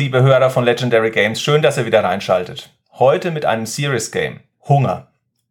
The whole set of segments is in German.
Liebe Hörer von Legendary Games, schön, dass ihr wieder reinschaltet. Heute mit einem Serious Game. Hunger.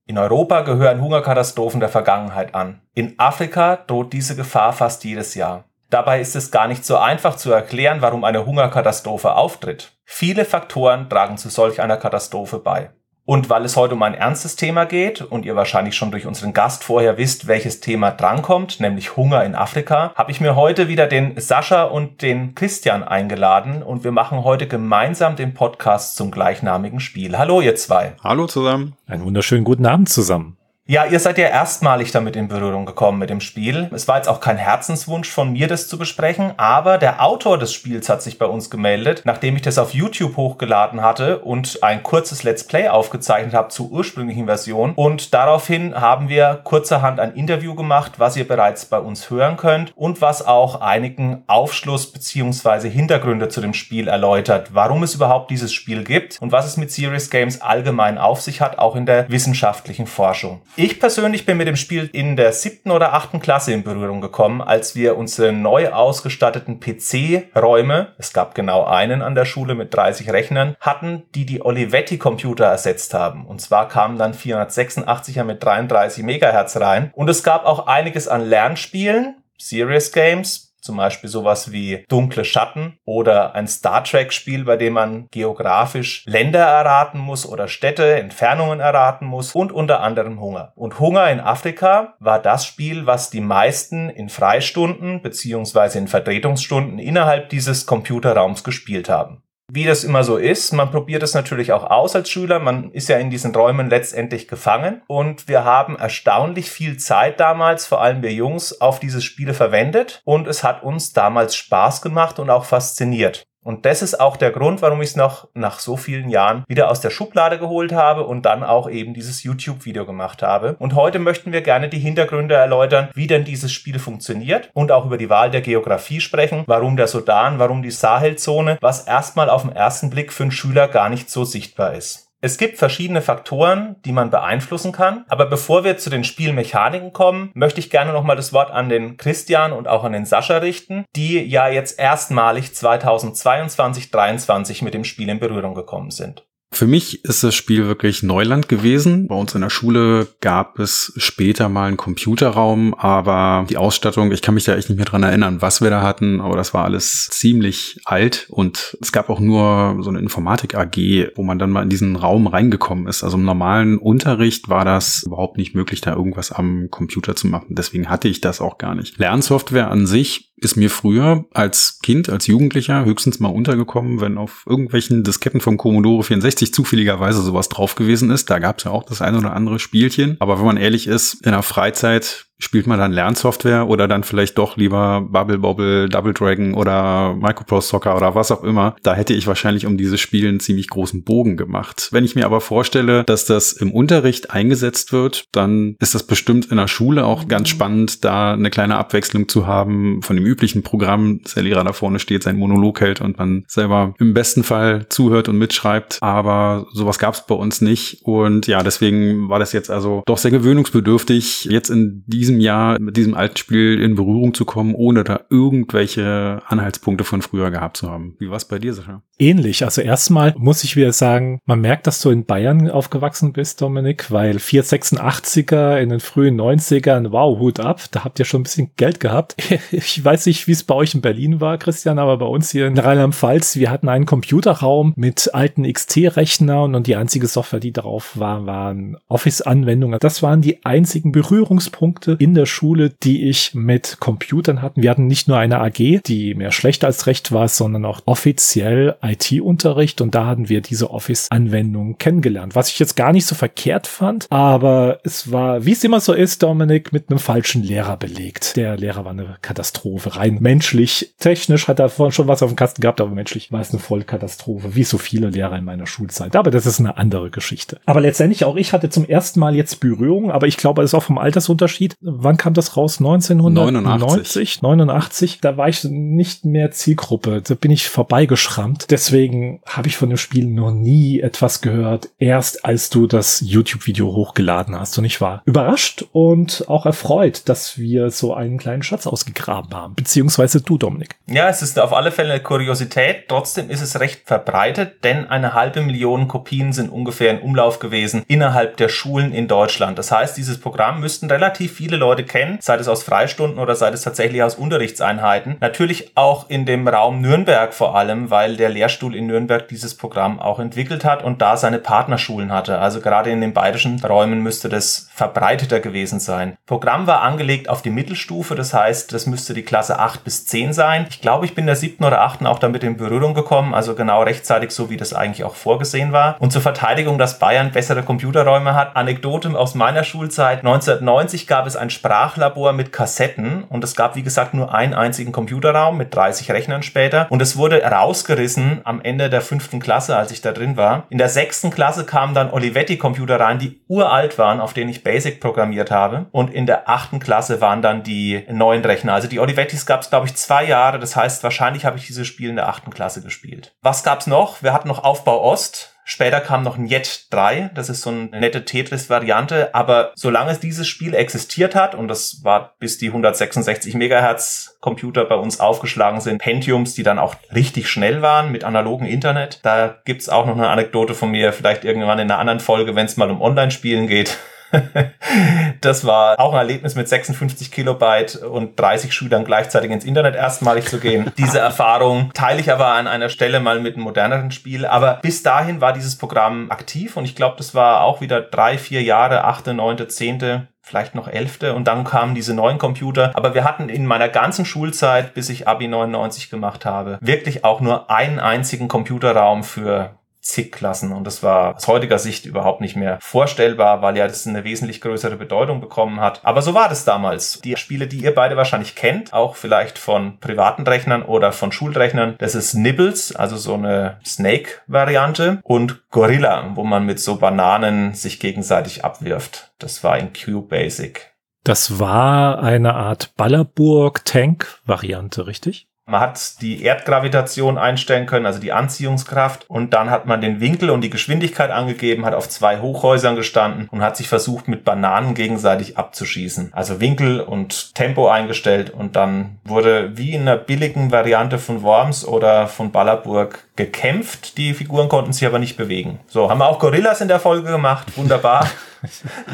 In Europa gehören Hungerkatastrophen der Vergangenheit an. In Afrika droht diese Gefahr fast jedes Jahr. Dabei ist es gar nicht so einfach zu erklären, warum eine Hungerkatastrophe auftritt. Viele Faktoren tragen zu solch einer Katastrophe bei. Und weil es heute um ein ernstes Thema geht und ihr wahrscheinlich schon durch unseren Gast vorher wisst, welches Thema drankommt, nämlich Hunger in Afrika, habe ich mir heute wieder den Sascha und den Christian eingeladen und wir machen heute gemeinsam den Podcast zum gleichnamigen Spiel. Hallo ihr zwei. Hallo zusammen. Einen wunderschönen guten Abend zusammen. Ja, ihr seid ja erstmalig damit in Berührung gekommen mit dem Spiel. Es war jetzt auch kein Herzenswunsch von mir, das zu besprechen, aber der Autor des Spiels hat sich bei uns gemeldet, nachdem ich das auf YouTube hochgeladen hatte und ein kurzes Let's Play aufgezeichnet habe zur ursprünglichen Version. Und daraufhin haben wir kurzerhand ein Interview gemacht, was ihr bereits bei uns hören könnt und was auch einigen Aufschluss beziehungsweise Hintergründe zu dem Spiel erläutert, warum es überhaupt dieses Spiel gibt und was es mit Serious Games allgemein auf sich hat, auch in der wissenschaftlichen Forschung. Ich persönlich bin mit dem Spiel in der siebten oder achten Klasse in Berührung gekommen, als wir unsere neu ausgestatteten PC-Räume, es gab genau einen an der Schule mit 30 Rechnern, hatten, die die Olivetti-Computer ersetzt haben. Und zwar kamen dann 486er mit 33 Megahertz rein. Und es gab auch einiges an Lernspielen, Serious Games, zum Beispiel sowas wie Dunkle Schatten oder ein Star Trek-Spiel, bei dem man geografisch Länder erraten muss oder Städte, Entfernungen erraten muss und unter anderem Hunger. Und Hunger in Afrika war das Spiel, was die meisten in Freistunden beziehungsweise in Vertretungsstunden innerhalb dieses Computerraums gespielt haben. Wie das immer so ist, man probiert es natürlich auch aus als Schüler. Man ist ja in diesen Räumen letztendlich gefangen. Und wir haben erstaunlich viel Zeit damals, vor allem wir Jungs, auf diese Spiele verwendet. Und es hat uns damals Spaß gemacht und auch fasziniert. Und das ist auch der Grund, warum ich es noch nach so vielen Jahren wieder aus der Schublade geholt habe und dann auch eben dieses YouTube-Video gemacht habe. Und heute möchten wir gerne die Hintergründe erläutern, wie denn dieses Spiel funktioniert und auch über die Wahl der Geografie sprechen, warum der Sudan, warum die Sahelzone, was erstmal auf den ersten Blick für einen Schüler gar nicht so sichtbar ist. Es gibt verschiedene Faktoren, die man beeinflussen kann. Aber bevor wir zu den Spielmechaniken kommen, möchte ich gerne nochmal das Wort an den Christian und auch an den Sascha richten, die ja jetzt erstmalig 2022, 2023 mit dem Spiel in Berührung gekommen sind. Für mich ist das Spiel wirklich Neuland gewesen. Bei uns in der Schule gab es später mal einen Computerraum, aber die Ausstattung, ich kann mich da echt nicht mehr dran erinnern, was wir da hatten, aber das war alles ziemlich alt und es gab auch nur so eine Informatik AG, wo man dann mal in diesen Raum reingekommen ist. Also im normalen Unterricht war das überhaupt nicht möglich, da irgendwas am Computer zu machen. Deswegen hatte ich das auch gar nicht. Lernsoftware an sich ist mir früher als Kind, als Jugendlicher höchstens mal untergekommen, wenn auf irgendwelchen Disketten vom Commodore 64 zufälligerweise sowas drauf gewesen ist. Da gab es ja auch das ein oder andere Spielchen. Aber wenn man ehrlich ist, in der Freizeit spielt man dann Lernsoftware oder dann vielleicht doch lieber Bubble Bobble, Double Dragon oder Microprose Soccer oder was auch immer. Da hätte ich wahrscheinlich um dieses Spiel einen ziemlich großen Bogen gemacht. Wenn ich mir aber vorstelle, dass das im Unterricht eingesetzt wird, dann ist das bestimmt in der Schule auch ganz spannend, da eine kleine Abwechslung zu haben von dem üblichen Programm, dass der Lehrer da vorne steht, seinen Monolog hält und man selber im besten Fall zuhört und mitschreibt. Aber sowas gab es bei uns nicht. Und ja, deswegen war das jetzt also doch sehr gewöhnungsbedürftig, jetzt in diesem diesem Jahr mit diesem alten Spiel in Berührung zu kommen, ohne da irgendwelche Anhaltspunkte von früher gehabt zu haben. Wie war es bei dir, Sascha? Ähnlich. Also erstmal muss ich wieder sagen, man merkt, dass du in Bayern aufgewachsen bist, Dominik, weil 486er in den frühen 90ern, wow, Hut ab, da habt ihr schon ein bisschen Geld gehabt. Ich weiß nicht, wie es bei euch in Berlin war, Christian, aber bei uns hier in Rheinland-Pfalz, wir hatten einen Computerraum mit alten XT-Rechnern und die einzige Software, die darauf war, waren Office-Anwendungen. Das waren die einzigen Berührungspunkte, in der Schule, die ich mit Computern hatten. Wir hatten nicht nur eine AG, die mehr schlecht als recht war, sondern auch offiziell IT-Unterricht und da hatten wir diese Office-Anwendungen kennengelernt, was ich jetzt gar nicht so verkehrt fand, aber es war, wie es immer so ist, Dominik, mit einem falschen Lehrer belegt. Der Lehrer war eine Katastrophe, rein menschlich, technisch hat er vorhin schon was auf dem Kasten gehabt, aber menschlich war es eine Vollkatastrophe, wie so viele Lehrer in meiner Schulzeit. Aber das ist eine andere Geschichte. Aber letztendlich auch ich hatte zum ersten Mal jetzt Berührung, aber ich glaube, das ist auch vom Altersunterschied wann kam das raus? 1990? 89. 89. Da war ich nicht mehr Zielgruppe. Da bin ich vorbeigeschrammt. Deswegen habe ich von dem Spiel noch nie etwas gehört, erst als du das YouTube-Video hochgeladen hast. Und ich war überrascht und auch erfreut, dass wir so einen kleinen Schatz ausgegraben haben. Beziehungsweise du, Dominik. Ja, es ist auf alle Fälle eine Kuriosität. Trotzdem ist es recht verbreitet, denn eine halbe Million Kopien sind ungefähr in Umlauf gewesen innerhalb der Schulen in Deutschland. Das heißt, dieses Programm müssten relativ viele Leute kennen, sei es aus Freistunden oder sei es tatsächlich aus Unterrichtseinheiten. Natürlich auch in dem Raum Nürnberg vor allem, weil der Lehrstuhl in Nürnberg dieses Programm auch entwickelt hat und da seine Partnerschulen hatte. Also gerade in den bayerischen Räumen müsste das verbreiteter gewesen sein. Programm war angelegt auf die Mittelstufe, das heißt, das müsste die Klasse 8 bis 10 sein. Ich glaube, ich bin der siebten oder achten auch damit in Berührung gekommen, also genau rechtzeitig so, wie das eigentlich auch vorgesehen war. Und zur Verteidigung, dass Bayern bessere Computerräume hat, Anekdote aus meiner Schulzeit. 1990 gab es ein Sprachlabor mit Kassetten und es gab, wie gesagt, nur einen einzigen Computerraum mit 30 Rechnern später und es wurde rausgerissen am Ende der fünften Klasse, als ich da drin war. In der sechsten Klasse kamen dann Olivetti-Computer rein, die uralt waren, auf denen ich Basic programmiert habe und in der achten Klasse waren dann die neuen Rechner. Also die Olivettis gab es, glaube ich, zwei Jahre. Das heißt, wahrscheinlich habe ich dieses Spiel in der achten Klasse gespielt. Was gab's noch? Wir hatten noch Aufbau Ost. Später kam noch ein Jet 3, das ist so eine nette Tetris-Variante, aber solange dieses Spiel existiert hat, und das war bis die 166 Megahertz Computer bei uns aufgeschlagen sind, Pentiums, die dann auch richtig schnell waren mit analogem Internet. Da gibt's auch noch eine Anekdote von mir, vielleicht irgendwann in einer anderen Folge, wenn es mal um Online-Spielen geht. das war auch ein Erlebnis mit 56 Kilobyte und 30 Schülern gleichzeitig ins Internet erstmalig zu gehen. Diese Erfahrung teile ich aber an einer Stelle mal mit einem moderneren Spiel. Aber bis dahin war dieses Programm aktiv und ich glaube, das war auch wieder drei, vier Jahre, achte, neunte, zehnte vielleicht noch elfte und dann kamen diese neuen Computer. Aber wir hatten in meiner ganzen Schulzeit, bis ich Abi 99 gemacht habe, wirklich auch nur einen einzigen Computerraum für zig Klassen und das war aus heutiger Sicht überhaupt nicht mehr vorstellbar, weil ja das eine wesentlich größere Bedeutung bekommen hat. Aber so war das damals. Die Spiele, die ihr beide wahrscheinlich kennt, auch vielleicht von privaten Rechnern oder von Schulrechnern, das ist Nibbles, also so eine Snake-Variante und Gorilla, wo man mit so Bananen sich gegenseitig abwirft. Das war in Q-Basic. Das war eine Art Ballerburg-Tank-Variante, richtig? Man hat die Erdgravitation einstellen können, also die Anziehungskraft. Und dann hat man den Winkel und die Geschwindigkeit angegeben, hat auf zwei Hochhäusern gestanden und hat sich versucht, mit Bananen gegenseitig abzuschießen. Also Winkel und Tempo eingestellt und dann wurde wie in einer billigen Variante von Worms oder von Ballerburg gekämpft. Die Figuren konnten sich aber nicht bewegen. So, haben wir auch Gorillas in der Folge gemacht. Wunderbar.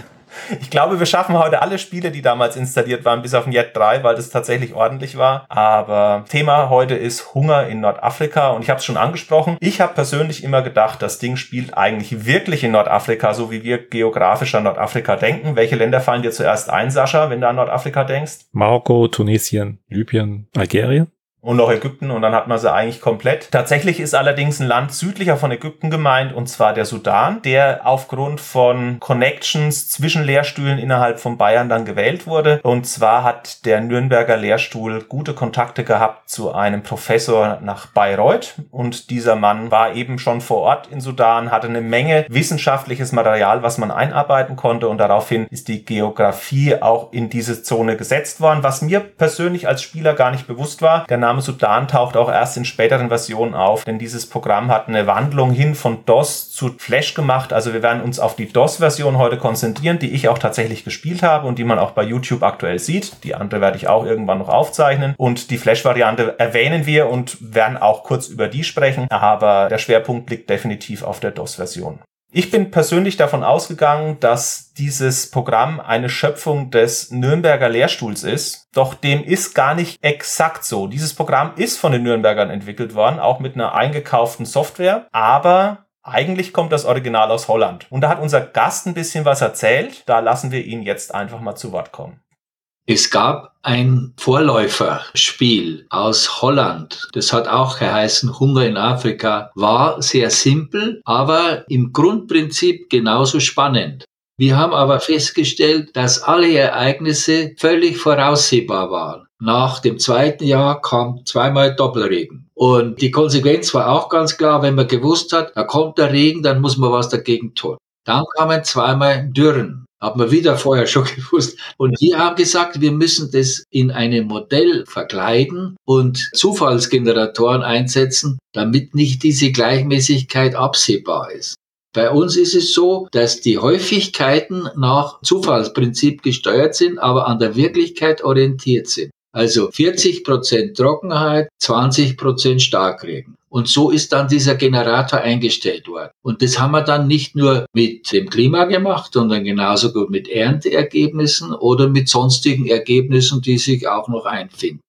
Ich glaube, wir schaffen heute alle Spiele, die damals installiert waren, bis auf den Jet 3, weil das tatsächlich ordentlich war. Aber Thema heute ist Hunger in Nordafrika und ich habe es schon angesprochen. Ich habe persönlich immer gedacht, das Ding spielt eigentlich wirklich in Nordafrika, so wie wir geografisch an Nordafrika denken. Welche Länder fallen dir zuerst ein, Sascha, wenn du an Nordafrika denkst? Marokko, Tunesien, Libyen, Algerien und noch Ägypten und dann hat man sie eigentlich komplett. Tatsächlich ist allerdings ein Land südlicher von Ägypten gemeint und zwar der Sudan, der aufgrund von Connections zwischen Lehrstühlen innerhalb von Bayern dann gewählt wurde. Und zwar hat der Nürnberger Lehrstuhl gute Kontakte gehabt zu einem Professor nach Bayreuth und dieser Mann war eben schon vor Ort in Sudan, hatte eine Menge wissenschaftliches Material, was man einarbeiten konnte und daraufhin ist die Geografie auch in diese Zone gesetzt worden, was mir persönlich als Spieler gar nicht bewusst war. Der Name Name Sudan taucht auch erst in späteren Versionen auf, denn dieses Programm hat eine Wandlung hin von DOS zu Flash gemacht. Also wir werden uns auf die DOS-Version heute konzentrieren, die ich auch tatsächlich gespielt habe und die man auch bei YouTube aktuell sieht. Die andere werde ich auch irgendwann noch aufzeichnen. Und die Flash-Variante erwähnen wir und werden auch kurz über die sprechen. Aber der Schwerpunkt liegt definitiv auf der DOS-Version. Ich bin persönlich davon ausgegangen, dass dieses Programm eine Schöpfung des Nürnberger Lehrstuhls ist. Doch dem ist gar nicht exakt so. Dieses Programm ist von den Nürnbergern entwickelt worden, auch mit einer eingekauften Software. Aber eigentlich kommt das Original aus Holland. Und da hat unser Gast ein bisschen was erzählt. Da lassen wir ihn jetzt einfach mal zu Wort kommen. Es gab ein Vorläuferspiel aus Holland. Das hat auch geheißen Hunger in Afrika. War sehr simpel, aber im Grundprinzip genauso spannend. Wir haben aber festgestellt, dass alle Ereignisse völlig voraussehbar waren. Nach dem zweiten Jahr kam zweimal Doppelregen. Und die Konsequenz war auch ganz klar, wenn man gewusst hat, da kommt der Regen, dann muss man was dagegen tun. Dann kamen zweimal Dürren. Haben wir wieder vorher schon gewusst. Und die haben gesagt, wir müssen das in einem Modell verkleiden und Zufallsgeneratoren einsetzen, damit nicht diese Gleichmäßigkeit absehbar ist. Bei uns ist es so, dass die Häufigkeiten nach Zufallsprinzip gesteuert sind, aber an der Wirklichkeit orientiert sind. Also 40 Prozent Trockenheit, 20 Prozent Starkregen. Und so ist dann dieser Generator eingestellt worden. Und das haben wir dann nicht nur mit dem Klima gemacht, sondern genauso gut mit Ernteergebnissen oder mit sonstigen Ergebnissen, die sich auch noch einfinden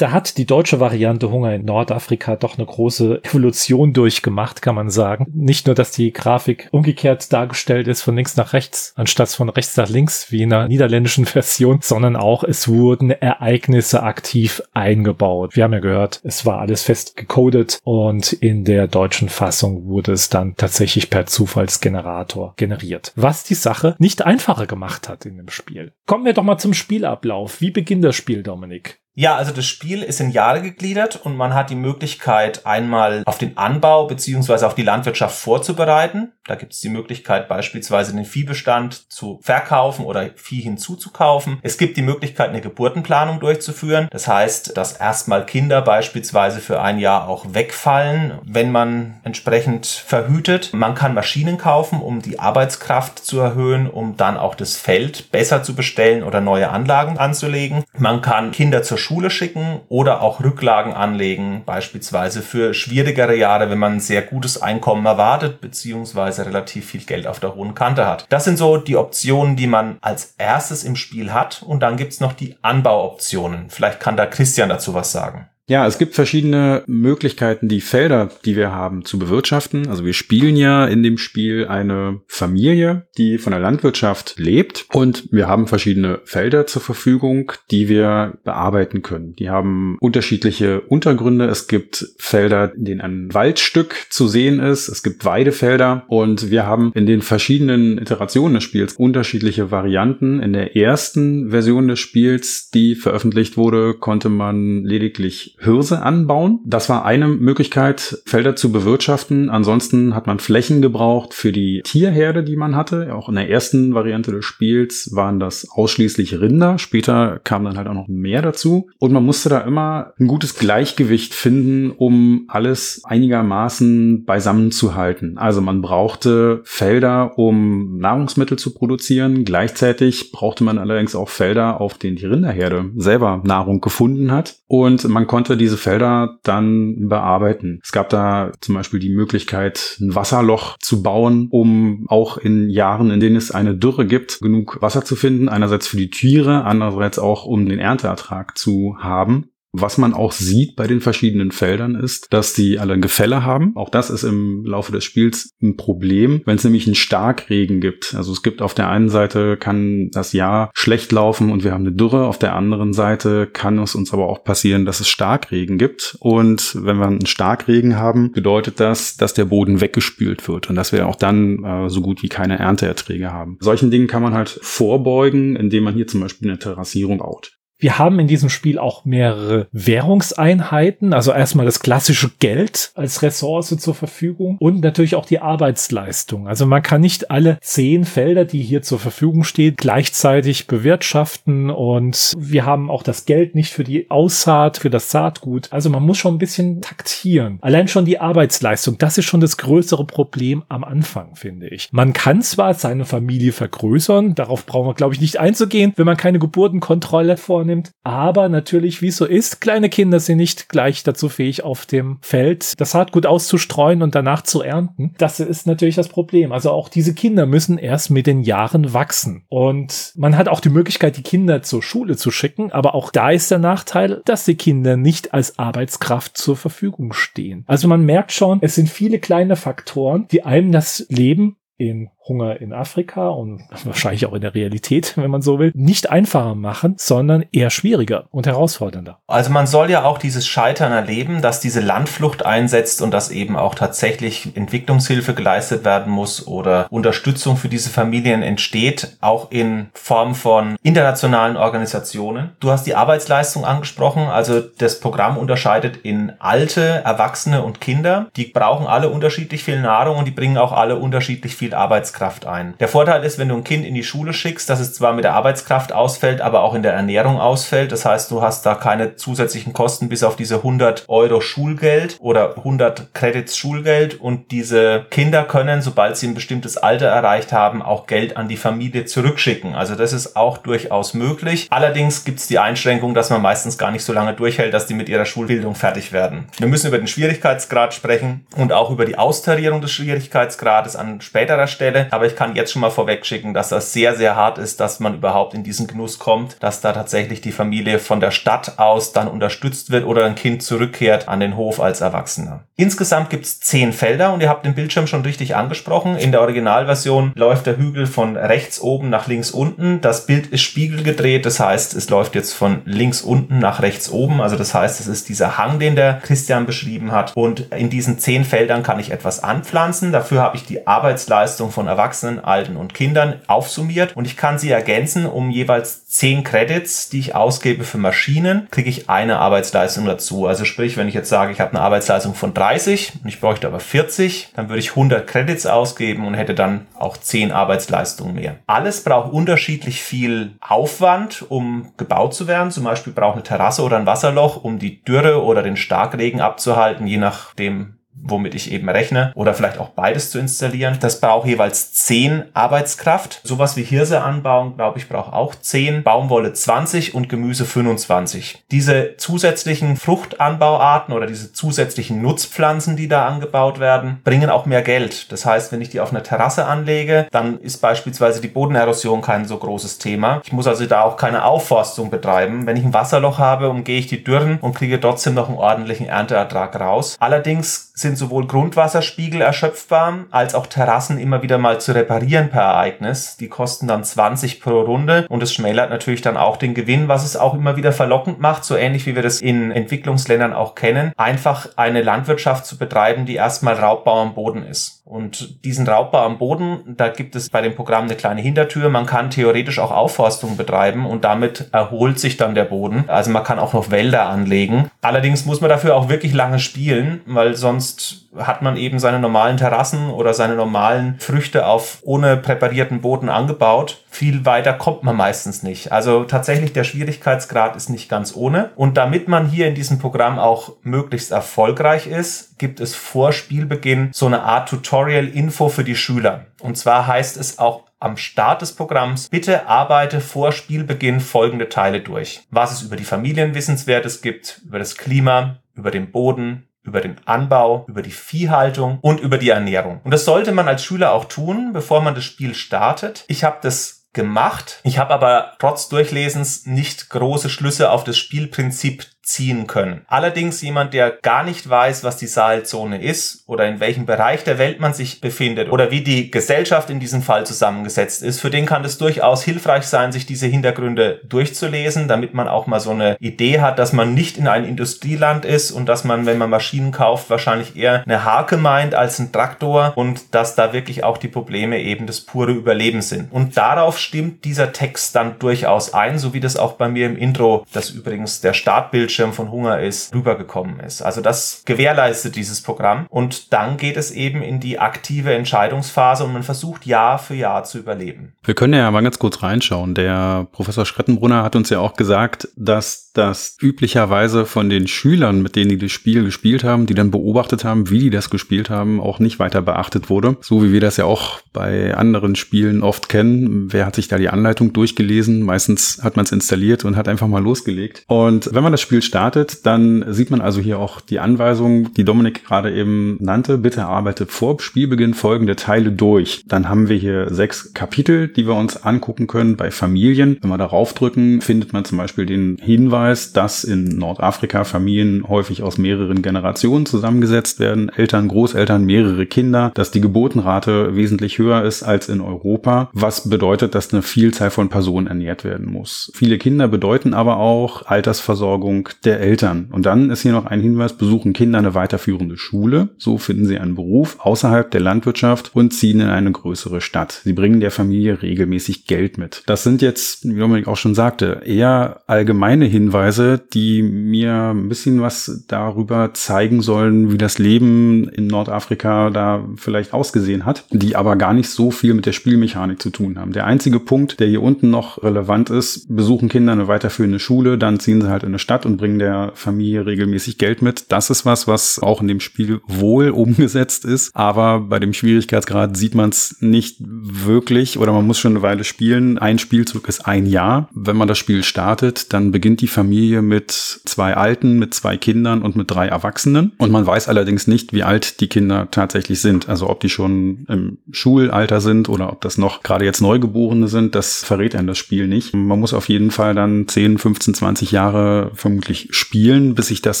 da hat die deutsche Variante Hunger in Nordafrika doch eine große Evolution durchgemacht, kann man sagen. Nicht nur, dass die Grafik umgekehrt dargestellt ist von links nach rechts, anstatt von rechts nach links, wie in einer niederländischen Version, sondern auch es wurden Ereignisse aktiv eingebaut. Wir haben ja gehört, es war alles fest gecodet und in der deutschen Fassung wurde es dann tatsächlich per Zufallsgenerator generiert. Was die Sache nicht einfacher gemacht hat in dem Spiel. Kommen wir doch mal zum Spielablauf. Wie beginnt das Spiel, Dominik? Ja, also das Spiel ist in Jahre gegliedert und man hat die Möglichkeit, einmal auf den Anbau beziehungsweise auf die Landwirtschaft vorzubereiten. Da gibt es die Möglichkeit, beispielsweise den Viehbestand zu verkaufen oder Vieh hinzuzukaufen. Es gibt die Möglichkeit, eine Geburtenplanung durchzuführen. Das heißt, dass erstmal Kinder beispielsweise für ein Jahr auch wegfallen, wenn man entsprechend verhütet. Man kann Maschinen kaufen, um die Arbeitskraft zu erhöhen, um dann auch das Feld besser zu bestellen oder neue Anlagen anzulegen. Man kann Kinder zur Schule schicken oder auch Rücklagen anlegen, beispielsweise für schwierigere Jahre, wenn man ein sehr gutes Einkommen erwartet, beziehungsweise relativ viel Geld auf der hohen Kante hat. Das sind so die Optionen, die man als erstes im Spiel hat. Und dann gibt's noch die Anbauoptionen. Vielleicht kann da Christian dazu was sagen. Ja, es gibt verschiedene Möglichkeiten, die Felder, die wir haben, zu bewirtschaften. Also wir spielen ja in dem Spiel eine Familie, die von der Landwirtschaft lebt und wir haben verschiedene Felder zur Verfügung, die wir bearbeiten können. Die haben unterschiedliche Untergründe. Es gibt Felder, in denen ein Waldstück zu sehen ist. Es gibt Weidefelder und wir haben in den verschiedenen Iterationen des Spiels unterschiedliche Varianten. In der ersten Version des Spiels, die veröffentlicht wurde, konnte man lediglich Hirse anbauen. Das war eine Möglichkeit, Felder zu bewirtschaften. Ansonsten hat man Flächen gebraucht für die Tierherde, die man hatte. Auch in der ersten Variante des Spiels waren das ausschließlich Rinder. Später kam dann halt auch noch mehr dazu. Und man musste da immer ein gutes Gleichgewicht finden, um alles einigermaßen beisammen zu halten. Also man brauchte Felder, um Nahrungsmittel zu produzieren. Gleichzeitig brauchte man allerdings auch Felder, auf denen die Rinderherde selber Nahrung gefunden hat. Und man konnte konnte diese Felder dann bearbeiten. Es gab da zum Beispiel die Möglichkeit, ein Wasserloch zu bauen, um auch in Jahren, in denen es eine Dürre gibt, genug Wasser zu finden. Einerseits für die Tiere, andererseits auch um den Ernteertrag zu haben. Was man auch sieht bei den verschiedenen Feldern ist, dass die alle Gefälle haben. Auch das ist im Laufe des Spiels ein Problem, wenn es nämlich einen Starkregen gibt. Also es gibt auf der einen Seite kann das Jahr schlecht laufen und wir haben eine Dürre. Auf der anderen Seite kann es uns aber auch passieren, dass es Starkregen gibt. Und wenn wir einen Starkregen haben, bedeutet das, dass der Boden weggespült wird und dass wir auch dann äh, so gut wie keine Ernteerträge haben. Solchen Dingen kann man halt vorbeugen, indem man hier zum Beispiel eine Terrassierung baut. Wir haben in diesem Spiel auch mehrere Währungseinheiten, also erstmal das klassische Geld als Ressource zur Verfügung und natürlich auch die Arbeitsleistung. Also man kann nicht alle zehn Felder, die hier zur Verfügung stehen, gleichzeitig bewirtschaften und wir haben auch das Geld nicht für die Aussaat, für das Saatgut. Also man muss schon ein bisschen taktieren. Allein schon die Arbeitsleistung, das ist schon das größere Problem am Anfang, finde ich. Man kann zwar seine Familie vergrößern, darauf brauchen wir, glaube ich, nicht einzugehen, wenn man keine Geburtenkontrolle vornimmt vornimmt. Aber natürlich, wie so ist, kleine Kinder sind nicht gleich dazu fähig, auf dem Feld das Saatgut auszustreuen und danach zu ernten. Das ist natürlich das Problem. Also auch diese Kinder müssen erst mit den Jahren wachsen. Und man hat auch die Möglichkeit, die Kinder zur Schule zu schicken. Aber auch da ist der Nachteil, dass die Kinder nicht als Arbeitskraft zur Verfügung stehen. Also man merkt schon, es sind viele kleine Faktoren, die einem das Leben in Hunger in Afrika und wahrscheinlich auch in der Realität, wenn man so will, nicht einfacher machen, sondern eher schwieriger und herausfordernder. Also man soll ja auch dieses Scheitern erleben, dass diese Landflucht einsetzt und dass eben auch tatsächlich Entwicklungshilfe geleistet werden muss oder Unterstützung für diese Familien entsteht, auch in Form von internationalen Organisationen. Du hast die Arbeitsleistung angesprochen, also das Programm unterscheidet in alte, Erwachsene und Kinder. Die brauchen alle unterschiedlich viel Nahrung und die bringen auch alle unterschiedlich viel Arbeitskraft Arbeitskraft ein. Der Vorteil ist, wenn du ein Kind in die Schule schickst, dass es zwar mit der Arbeitskraft ausfällt, aber auch in der Ernährung ausfällt. Das heißt, du hast da keine zusätzlichen Kosten bis auf diese 100 Euro Schulgeld oder 100 Credits Schulgeld und diese Kinder können, sobald sie ein bestimmtes Alter erreicht haben, auch Geld an die Familie zurückschicken. Also das ist auch durchaus möglich. Allerdings gibt es die Einschränkung, dass man meistens gar nicht so lange durchhält, dass die mit ihrer Schulbildung fertig werden. Wir müssen über den Schwierigkeitsgrad sprechen und auch über die Austarierung des Schwierigkeitsgrades an späterer Stelle. Aber ich kann jetzt schon mal vorwegschicken, dass das sehr, sehr hart ist, dass man überhaupt in diesen Genuss kommt, dass da tatsächlich die Familie von der Stadt aus dann unterstützt wird oder ein Kind zurückkehrt an den Hof als Erwachsener. Insgesamt gibt es zehn Felder und ihr habt den Bildschirm schon richtig angesprochen. In der Originalversion läuft der Hügel von rechts oben nach links unten. Das Bild ist spiegelgedreht, das heißt, es läuft jetzt von links unten nach rechts oben. Also das heißt, es ist dieser Hang, den der Christian beschrieben hat. Und in diesen zehn Feldern kann ich etwas anpflanzen. Dafür habe ich die Arbeitsleistung von Erwachsenen, Alten und Kindern aufsummiert und ich kann sie ergänzen um jeweils zehn Credits, die ich ausgebe für Maschinen, kriege ich eine Arbeitsleistung dazu. Also sprich, wenn ich jetzt sage, ich habe eine Arbeitsleistung von 30 und ich bräuchte aber 40, dann würde ich 100 Credits ausgeben und hätte dann auch 10 Arbeitsleistungen mehr. Alles braucht unterschiedlich viel Aufwand, um gebaut zu werden. Zum Beispiel braucht eine Terrasse oder ein Wasserloch, um die Dürre oder den Starkregen abzuhalten, je nachdem, womit ich eben rechne, oder vielleicht auch beides zu installieren. Das braucht jeweils 10 Arbeitskraft. Sowas wie Hirse anbauen, glaube ich, braucht auch 10, Baumwolle 20 und Gemüse 25. Diese zusätzlichen Fruchtanbauarten oder diese zusätzlichen Nutzpflanzen, die da angebaut werden, bringen auch mehr Geld. Das heißt, wenn ich die auf einer Terrasse anlege, dann ist beispielsweise die Bodenerosion kein so großes Thema. Ich muss also da auch keine Aufforstung betreiben. Wenn ich ein Wasserloch habe, umgehe ich die Dürren und kriege trotzdem noch einen ordentlichen Ernteertrag raus. Allerdings sind sowohl Grundwasserspiegel erschöpfbar, als auch Terrassen immer wieder mal zu reparieren per Ereignis. Die kosten dann 20 pro Runde und es schmälert natürlich dann auch den Gewinn, was es auch immer wieder verlockend macht, so ähnlich wie wir das in Entwicklungsländern auch kennen, einfach eine Landwirtschaft zu betreiben, die erstmal Raubbau am Boden ist. Und diesen Raubbau am Boden, da gibt es bei dem Programm eine kleine Hintertür. Man kann theoretisch auch Aufforstung betreiben und damit erholt sich dann der Boden. Also man kann auch noch Wälder anlegen. Allerdings muss man dafür auch wirklich lange spielen, weil sonst hat man eben seine normalen Terrassen oder seine normalen Früchte auf ohne präparierten Boden angebaut. Viel weiter kommt man meistens nicht. Also tatsächlich der Schwierigkeitsgrad ist nicht ganz ohne. Und damit man hier in diesem Programm auch möglichst erfolgreich ist, gibt es vor Spielbeginn so eine Art Tutorial-Info für die Schüler. Und zwar heißt es auch am Start des Programms, bitte arbeite vor Spielbeginn folgende Teile durch. Was es über die Familien gibt, über das Klima, über den Boden, über den Anbau, über die Viehhaltung und über die Ernährung. Und das sollte man als Schüler auch tun, bevor man das Spiel startet. Ich habe das gemacht. Ich habe aber trotz Durchlesens nicht große Schlüsse auf das Spielprinzip ziehen können. Allerdings jemand, der gar nicht weiß, was die Saalzone ist oder in welchem Bereich der Welt man sich befindet oder wie die Gesellschaft in diesem Fall zusammengesetzt ist, für den kann es durchaus hilfreich sein, sich diese Hintergründe durchzulesen, damit man auch mal so eine Idee hat, dass man nicht in ein Industrieland ist und dass man, wenn man Maschinen kauft, wahrscheinlich eher eine Hake meint als ein Traktor und dass da wirklich auch die Probleme eben das pure Überleben sind. Und darauf stimmt dieser Text dann durchaus ein, so wie das auch bei mir im Intro, das übrigens der Startbildschirm Bildschirm von Hunger ist, rübergekommen ist. Also das gewährleistet dieses Programm. Und dann geht es eben in die aktive Entscheidungsphase und man versucht Jahr für Jahr zu überleben. Wir können ja mal ganz kurz reinschauen. Der Professor Schrettenbrunner hat uns ja auch gesagt, dass das üblicherweise von den Schülern, mit denen die das Spiel gespielt haben, die dann beobachtet haben, wie die das gespielt haben, auch nicht weiter beachtet wurde. So wie wir das ja auch bei anderen Spielen oft kennen. Wer hat sich da die Anleitung durchgelesen? Meistens hat man es installiert und hat einfach mal losgelegt. Und wenn man das Spiel startet, dann sieht man also hier auch die Anweisung, die Dominik gerade eben nannte. Bitte arbeite vor Spielbeginn folgende Teile durch. Dann haben wir hier sechs Kapitel, die wir uns angucken können bei Familien. Wenn wir darauf drücken, findet man zum Beispiel den Hinweis, dass in Nordafrika Familien häufig aus mehreren Generationen zusammengesetzt werden. Eltern, Großeltern, mehrere Kinder, dass die Geburtenrate wesentlich höher ist als in Europa, was bedeutet, dass eine Vielzahl von Personen ernährt werden muss. Viele Kinder bedeuten aber auch Altersversorgung der Eltern. Und dann ist hier noch ein Hinweis, besuchen Kinder eine weiterführende Schule, so finden sie einen Beruf außerhalb der Landwirtschaft und ziehen in eine größere Stadt. Sie bringen der Familie regelmäßig Geld mit. Das sind jetzt, wie Dominik auch schon sagte, eher allgemeine Hinweise, Hinweise, die mir ein bisschen was darüber zeigen sollen, wie das Leben in Nordafrika da vielleicht ausgesehen hat, die aber gar nicht so viel mit der Spielmechanik zu tun haben. Der einzige Punkt, der hier unten noch relevant ist, besuchen Kinder eine weiterführende Schule, dann ziehen sie halt in eine Stadt und bringen der Familie regelmäßig Geld mit. Das ist was, was auch in dem Spiel wohl umgesetzt ist, aber bei dem Schwierigkeitsgrad sieht man es nicht wirklich oder man muss schon eine Weile spielen. Ein Spielzug ist ein Jahr. Wenn man das Spiel startet, dann beginnt die Familie mit zwei Alten, mit zwei Kindern und mit drei Erwachsenen. Und man weiß allerdings nicht, wie alt die Kinder tatsächlich sind. Also ob die schon im Schulalter sind oder ob das noch gerade jetzt Neugeborene sind, das verrät einem das Spiel nicht. Man muss auf jeden Fall dann 10, 15, 20 Jahre vermutlich spielen, bis sich das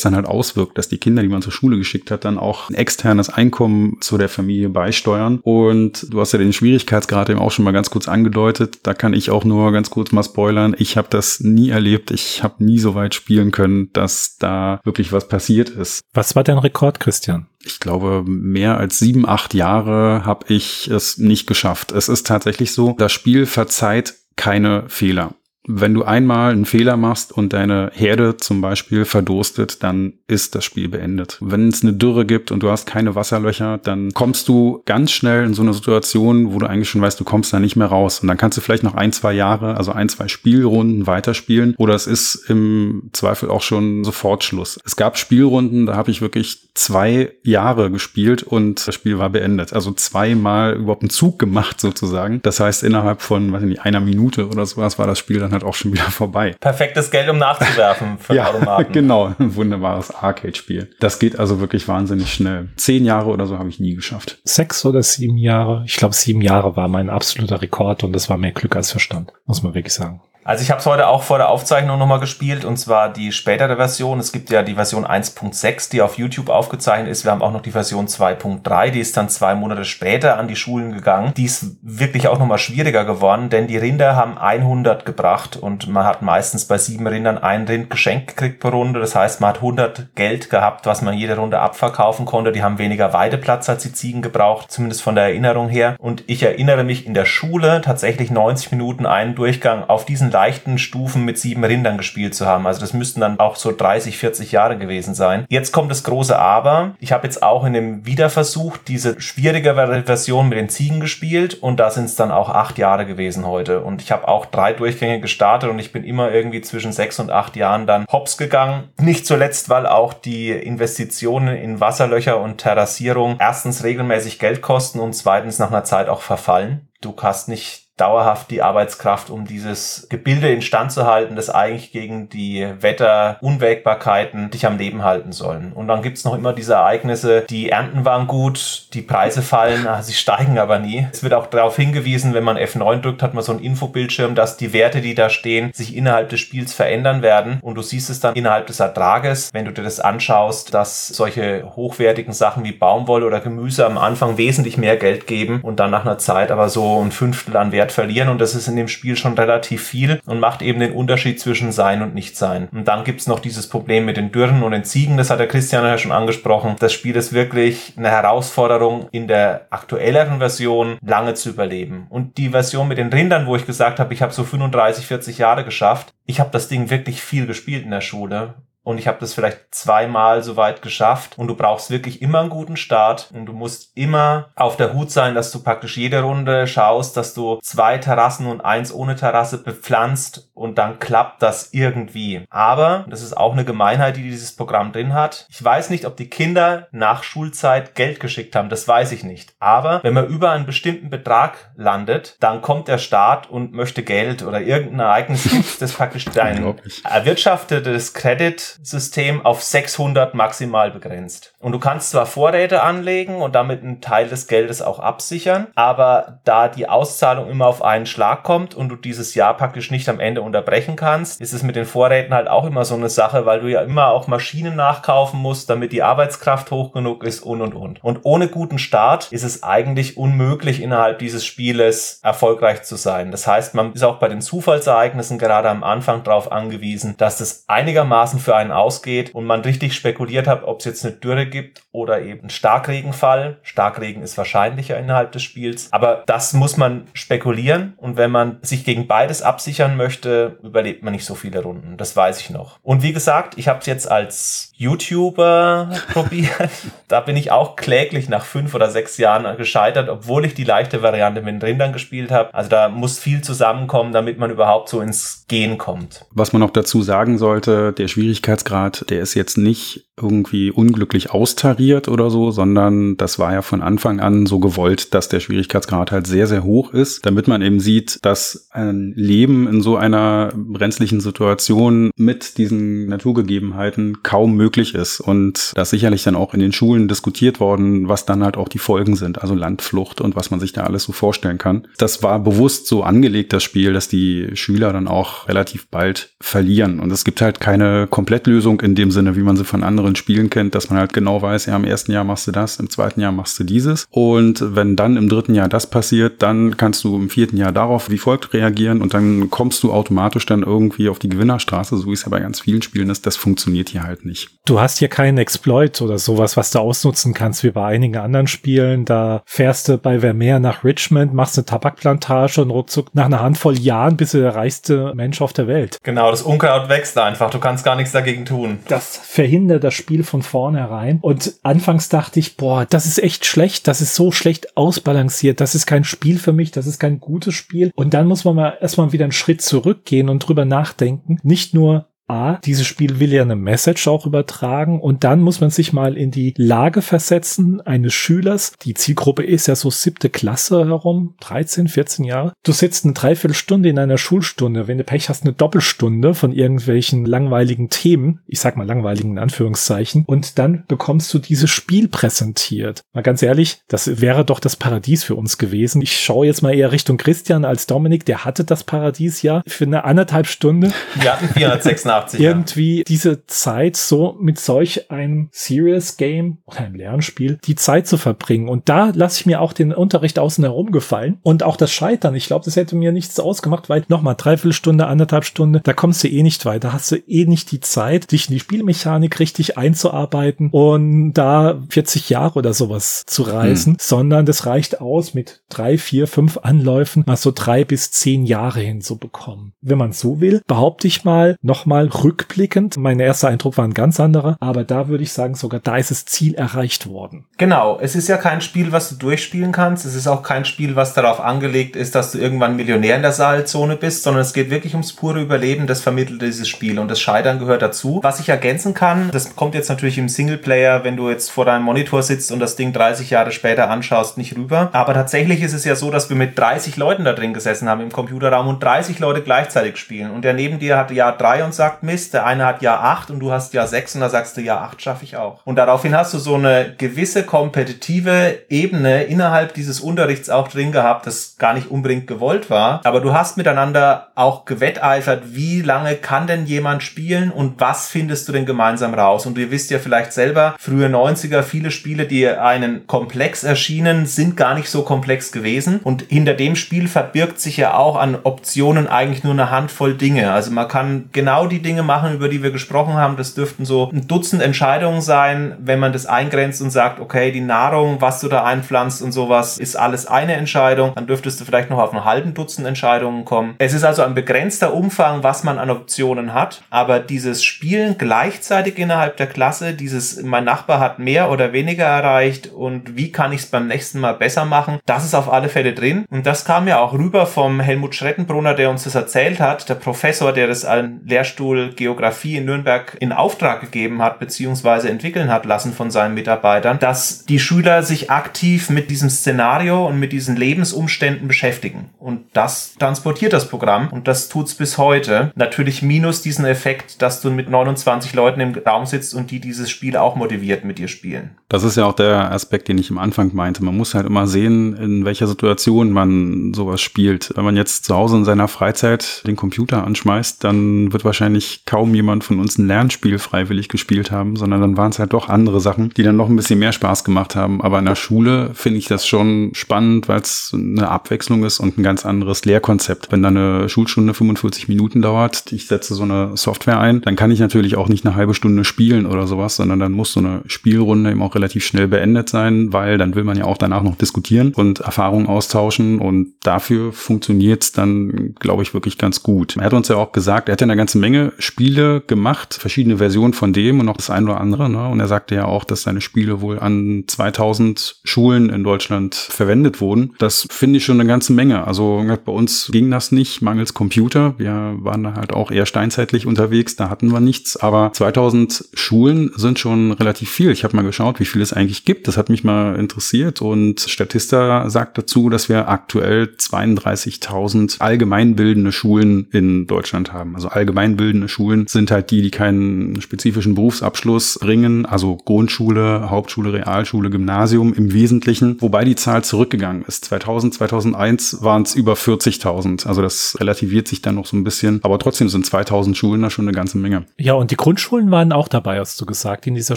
dann halt auswirkt, dass die Kinder, die man zur Schule geschickt hat, dann auch ein externes Einkommen zu der Familie beisteuern. Und du hast ja den Schwierigkeitsgrad eben auch schon mal ganz kurz angedeutet. Da kann ich auch nur ganz kurz mal spoilern. Ich habe das nie erlebt. Ich habe nie so weit spielen können, dass da wirklich was passiert ist. Was war dein Rekord, Christian? Ich glaube, mehr als sieben, acht Jahre habe ich es nicht geschafft. Es ist tatsächlich so, das Spiel verzeiht keine Fehler wenn du einmal einen Fehler machst und deine Herde zum Beispiel verdurstet, dann ist das Spiel beendet. Wenn es eine Dürre gibt und du hast keine Wasserlöcher, dann kommst du ganz schnell in so eine Situation, wo du eigentlich schon weißt, du kommst da nicht mehr raus. Und dann kannst du vielleicht noch ein, zwei Jahre, also ein, zwei Spielrunden weiterspielen oder es ist im Zweifel auch schon sofort Schluss. Es gab Spielrunden, da habe ich wirklich zwei Jahre gespielt und das Spiel war beendet. Also zweimal überhaupt einen Zug gemacht sozusagen. Das heißt, innerhalb von, weiß nicht, einer Minute oder sowas war das Spiel dann halt auch schon wieder vorbei. Perfektes Geld, um nachzuwerfen für ja, Automaten. genau. Ein wunderbares Arcade-Spiel. Das geht also wirklich wahnsinnig schnell. Zehn Jahre oder so habe ich nie geschafft. Sechs oder sieben Jahre? Ich glaube, sieben Jahre war mein absoluter Rekord und das war mehr Glück als Verstand, muss man wirklich sagen. Also ich habe es heute auch vor der Aufzeichnung nochmal gespielt und zwar die spätere Version. Es gibt ja die Version 1.6, die auf YouTube aufgezeichnet ist. Wir haben auch noch die Version 2.3, die ist dann zwei Monate später an die Schulen gegangen. Die ist wirklich auch nochmal schwieriger geworden, denn die Rinder haben 100 gebracht und man hat meistens bei sieben Rindern ein Rind geschenkt gekriegt pro Runde. Das heißt, man hat 100 Geld gehabt, was man jede Runde abverkaufen konnte. Die haben weniger Weideplatz als die Ziegen gebraucht, zumindest von der Erinnerung her. Und ich erinnere mich in der Schule tatsächlich 90 Minuten einen Durchgang auf diesen leichten Stufen mit sieben Rindern gespielt zu haben. Also das müssten dann auch so 30, 40 Jahre gewesen sein. Jetzt kommt das große Aber. Ich habe jetzt auch in dem Wiederversuch diese schwierigere Version mit den Ziegen gespielt und da sind es dann auch acht Jahre gewesen heute. Und ich habe auch drei Durchgänge gestartet und ich bin immer irgendwie zwischen sechs und acht Jahren dann hops gegangen. Nicht zuletzt, weil auch die Investitionen in Wasserlöcher und Terrassierung erstens regelmäßig Geld kosten und zweitens nach einer Zeit auch verfallen. Du hast nicht dauerhaft die Arbeitskraft, um dieses Gebilde instand zu halten, das eigentlich gegen die Wetterunwägbarkeiten dich am Leben halten sollen. Und dann gibt's noch immer diese Ereignisse, die Ernten waren gut, die Preise fallen, ah, sie steigen aber nie. Es wird auch darauf hingewiesen, wenn man F9 drückt, hat man so einen Infobildschirm, dass die Werte, die da stehen, sich innerhalb des Spiels verändern werden. Und du siehst es dann innerhalb des Ertrages, wenn du dir das anschaust, dass solche hochwertigen Sachen wie Baumwolle oder Gemüse am Anfang wesentlich mehr Geld geben und dann nach einer Zeit aber so ein Fünftel an Wert Wert verlieren und das ist in dem Spiel schon relativ viel und macht eben den Unterschied zwischen Sein und Nicht-Sein. Und dann gibt's noch dieses Problem mit den Dürren und den Ziegen, das hat der Christian ja schon angesprochen. Das Spiel ist wirklich eine Herausforderung in der aktuelleren Version lange zu überleben. Und die Version mit den Rindern, wo ich gesagt habe, ich habe so 35, 40 Jahre geschafft, ich habe das Ding wirklich viel gespielt in der Schule und ich habe das vielleicht zweimal so weit geschafft. Und du brauchst wirklich immer einen guten Start. Und du musst immer auf der Hut sein, dass du praktisch jede Runde schaust, dass du zwei Terrassen und eins ohne Terrasse bepflanzt. Und dann klappt das irgendwie. Aber, das ist auch eine Gemeinheit, die dieses Programm drin hat, ich weiß nicht, ob die Kinder nach Schulzeit Geld geschickt haben, das weiß ich nicht. Aber wenn man über einen bestimmten Betrag landet, dann kommt der Staat und möchte Geld oder irgendein Ereignis gibt, das praktisch dein erwirtschaftetes Credit System auf 600 maximal begrenzt. Und du kannst zwar Vorräte anlegen und damit einen Teil des Geldes auch absichern, aber da die Auszahlung immer auf einen Schlag kommt und du dieses Jahr praktisch nicht am Ende unterbrechen kannst, ist es mit den Vorräten halt auch immer so eine Sache, weil du ja immer auch Maschinen nachkaufen musst, damit die Arbeitskraft hoch genug ist und und und. Und ohne guten Start ist es eigentlich unmöglich innerhalb dieses Spieles erfolgreich zu sein. Das heißt, man ist auch bei den Zufallsereignissen gerade am Anfang darauf angewiesen, dass das einigermaßen für einen ausgeht und man richtig spekuliert hat, ob es jetzt eine Dürre gibt oder eben Starkregenfall. Starkregen ist wahrscheinlicher innerhalb des Spiels, aber das muss man spekulieren und wenn man sich gegen beides absichern möchte, überlebt man nicht so viele Runden. Das weiß ich noch. Und wie gesagt, ich habe es jetzt als YouTuber probiert. Da bin ich auch kläglich nach fünf oder sechs Jahren gescheitert, obwohl ich die leichte Variante mit den Rindern gespielt habe. Also da muss viel zusammenkommen, damit man überhaupt so ins Gehen kommt. Was man noch dazu sagen sollte, der Schwierigkeitsgrad, der ist jetzt nicht irgendwie unglücklich austariert oder so, sondern das war ja von Anfang an so gewollt, dass der Schwierigkeitsgrad halt sehr, sehr hoch ist, damit man eben sieht, dass ein Leben in so einer brenzlichen Situation mit diesen Naturgegebenheiten kaum möglich ist. Und das sicherlich dann auch in den Schulen diskutiert worden, was dann halt auch die Folgen sind, also Landflucht und was man sich da alles so vorstellen kann. Das war bewusst so angelegt, das Spiel, dass die Schüler dann auch relativ bald verlieren. Und es gibt halt keine Komplettlösung in dem Sinne, wie man sie von anderen anderen Spielen kennt, dass man halt genau weiß, ja, im ersten Jahr machst du das, im zweiten Jahr machst du dieses. Und wenn dann im dritten Jahr das passiert, dann kannst du im vierten Jahr darauf wie folgt reagieren und dann kommst du automatisch dann irgendwie auf die Gewinnerstraße, so wie es ja bei ganz vielen Spielen ist. Das funktioniert hier halt nicht. Du hast hier keinen Exploit oder sowas, was du ausnutzen kannst, wie bei einigen anderen Spielen. Da fährst du bei Vermeer nach Richmond, machst eine Tabakplantage und ruckzuck nach einer Handvoll Jahren bist du der reichste Mensch auf der Welt. Genau, das Unkraut wächst einfach. Du kannst gar nichts dagegen tun. Das verhindert das Spiel von vornherein. Und anfangs dachte ich, boah, das ist echt schlecht, das ist so schlecht ausbalanciert, das ist kein Spiel für mich, das ist kein gutes Spiel. Und dann muss man mal erstmal wieder einen Schritt zurückgehen und drüber nachdenken. Nicht nur, A, dieses Spiel will ja eine Message auch übertragen und dann muss man sich mal in die Lage versetzen eines Schülers. Die Zielgruppe ist ja so siebte Klasse herum, 13, 14 Jahre. Du sitzt eine Dreiviertelstunde in einer Schulstunde, wenn du Pech hast, eine Doppelstunde von irgendwelchen langweiligen Themen, ich sag mal langweiligen in Anführungszeichen, und dann bekommst du dieses Spiel präsentiert. Mal ganz ehrlich, das wäre doch das Paradies für uns gewesen. Ich schaue jetzt mal eher Richtung Christian als Dominik, der hatte das Paradies ja für eine anderthalb Stunde. Wir hatten 486 80, irgendwie ja. diese Zeit so mit solch einem Serious Game oder einem Lernspiel die Zeit zu verbringen. Und da lasse ich mir auch den Unterricht außen herum gefallen und auch das Scheitern. Ich glaube, das hätte mir nichts ausgemacht, weil nochmal dreiviertel Stunde, anderthalb Stunde, da kommst du eh nicht weiter. Hast du eh nicht die Zeit, dich in die Spielmechanik richtig einzuarbeiten und da 40 Jahre oder sowas zu reißen, hm. sondern das reicht aus, mit drei, vier, fünf Anläufen mal so drei bis zehn Jahre hinzubekommen. Wenn man so will, behaupte ich mal, nochmal rückblickend, mein erster Eindruck war ein ganz anderer, aber da würde ich sagen, sogar da ist das Ziel erreicht worden. Genau, es ist ja kein Spiel, was du durchspielen kannst. Es ist auch kein Spiel, was darauf angelegt ist, dass du irgendwann Millionär in der Saalzone bist, sondern es geht wirklich ums pure Überleben, das vermittelt dieses Spiel und das Scheitern gehört dazu. Was ich ergänzen kann, das kommt jetzt natürlich im Singleplayer, wenn du jetzt vor deinem Monitor sitzt und das Ding 30 Jahre später anschaust, nicht rüber. Aber tatsächlich ist es ja so, dass wir mit 30 Leuten da drin gesessen haben im Computerraum und 30 Leute gleichzeitig spielen. Und der neben dir hat Jahr 3 und sagt, Mist, der eine hat Jahr 8 und du hast Jahr 6 und da sagst du, Jahr 8 schaffe ich auch. Und daraufhin hast du so eine gewisse kompetitive Ebene innerhalb dieses Unterrichts auch drin gehabt, das gar nicht unbedingt gewollt war. Aber du hast miteinander auch gewetteifert, wie lange kann denn jemand spielen und was findest du denn gemeinsam raus? Und ihr wisst ja vielleicht selber, frühe 90er, viele Spiele, die einen komplex erschienen, sind gar nicht so komplex gewesen. Und hinter dem Spiel verbirgt sich ja auch an Optionen eigentlich nur eine Handvoll Dinge. Also man kann genau die Dinge machen, über die wir gesprochen haben. Das dürften so ein Dutzend Entscheidungen sein, wenn man das eingrenzt und sagt, okay, die Nahrung, was du da einpflanzt und sowas, ist alles eine Entscheidung. Dann dürftest du vielleicht noch auf einen halben Dutzend Entscheidungen kommen. Es ist also ein begrenzter Umfang, was man an Optionen hat. Aber dieses Spielen gleichzeitig innerhalb der Klasse, dieses mein Nachbar hat mehr oder weniger erreicht und wie kann ich es beim nächsten Mal besser machen, das ist auf alle Fälle drin. Und das kam ja auch rüber vom Helmut Schrettenbrunner, der uns das erzählt hat, der Professor, der das an Lehrstuhl Geografie in Nürnberg in Auftrag gegeben hat, beziehungsweise entwickeln hat lassen von seinen Mitarbeitern, dass die Schüler sich aktiv mit diesem Szenario und mit diesen Lebensumständen beschäftigen. Und das transportiert das Programm und das tut's bis heute. Natürlich minus diesen Effekt, dass du mit 29 Leuten im Raum sitzt und die dieses Spiel auch motiviert mit dir spielen. Das ist ja auch der Aspekt, den ich am Anfang meinte. Man muss halt immer sehen, in welcher Situation man sowas spielt. Wenn man jetzt zu Hause in seiner Freizeit den Computer anschmeißt, dann wird wahrscheinlich wahrscheinlich kaum jemand von uns ein Lernspiel freiwillig gespielt haben, sondern dann waren es halt doch andere Sachen, die dann noch ein bisschen mehr Spaß gemacht haben. Aber in der Schule finde ich das schon spannend, weil es eine Abwechslung ist und ein ganz anderes Lehrkonzept. Wenn dann eine Schulstunde 45 Minuten dauert, ich setze so eine Software ein, dann kann ich natürlich auch nicht eine halbe Stunde spielen oder sowas, sondern dann muss so eine Spielrunde eben auch relativ schnell beendet sein, weil dann will man ja auch danach noch diskutieren und Erfahrungen austauschen und dafür funktioniert es dann, glaube ich, wirklich ganz gut. Er hat uns ja auch gesagt, er hat ja eine ganze Menge Spiele gemacht, verschiedene Versionen von dem und noch das ein oder andere. Ne? Und er sagte ja auch, dass seine Spiele wohl an 2000 Schulen in Deutschland verwendet wurden. Das finde ich schon eine ganze Menge. Also bei uns ging das nicht, mangels Computer. Wir waren da halt auch eher steinzeitlich unterwegs, da hatten wir nichts. Aber 2000 Schulen sind schon relativ viel. Ich habe mal geschaut, wie viel es eigentlich gibt. Das hat mich mal interessiert und Statista sagt dazu, dass wir aktuell 32.000 allgemeinbildende Schulen in Deutschland haben. Also allgemeinbildende Schulen sind halt die, die keinen spezifischen Berufsabschluss bringen, also Grundschule, Hauptschule, Realschule, Gymnasium im Wesentlichen, wobei die Zahl zurückgegangen ist. 2000, 2001 waren es über 40.000. Also das relativiert sich dann noch so ein bisschen, aber trotzdem sind 2000 Schulen da schon eine ganze Menge. Ja, und die Grundschulen waren auch dabei, hast du gesagt, in dieser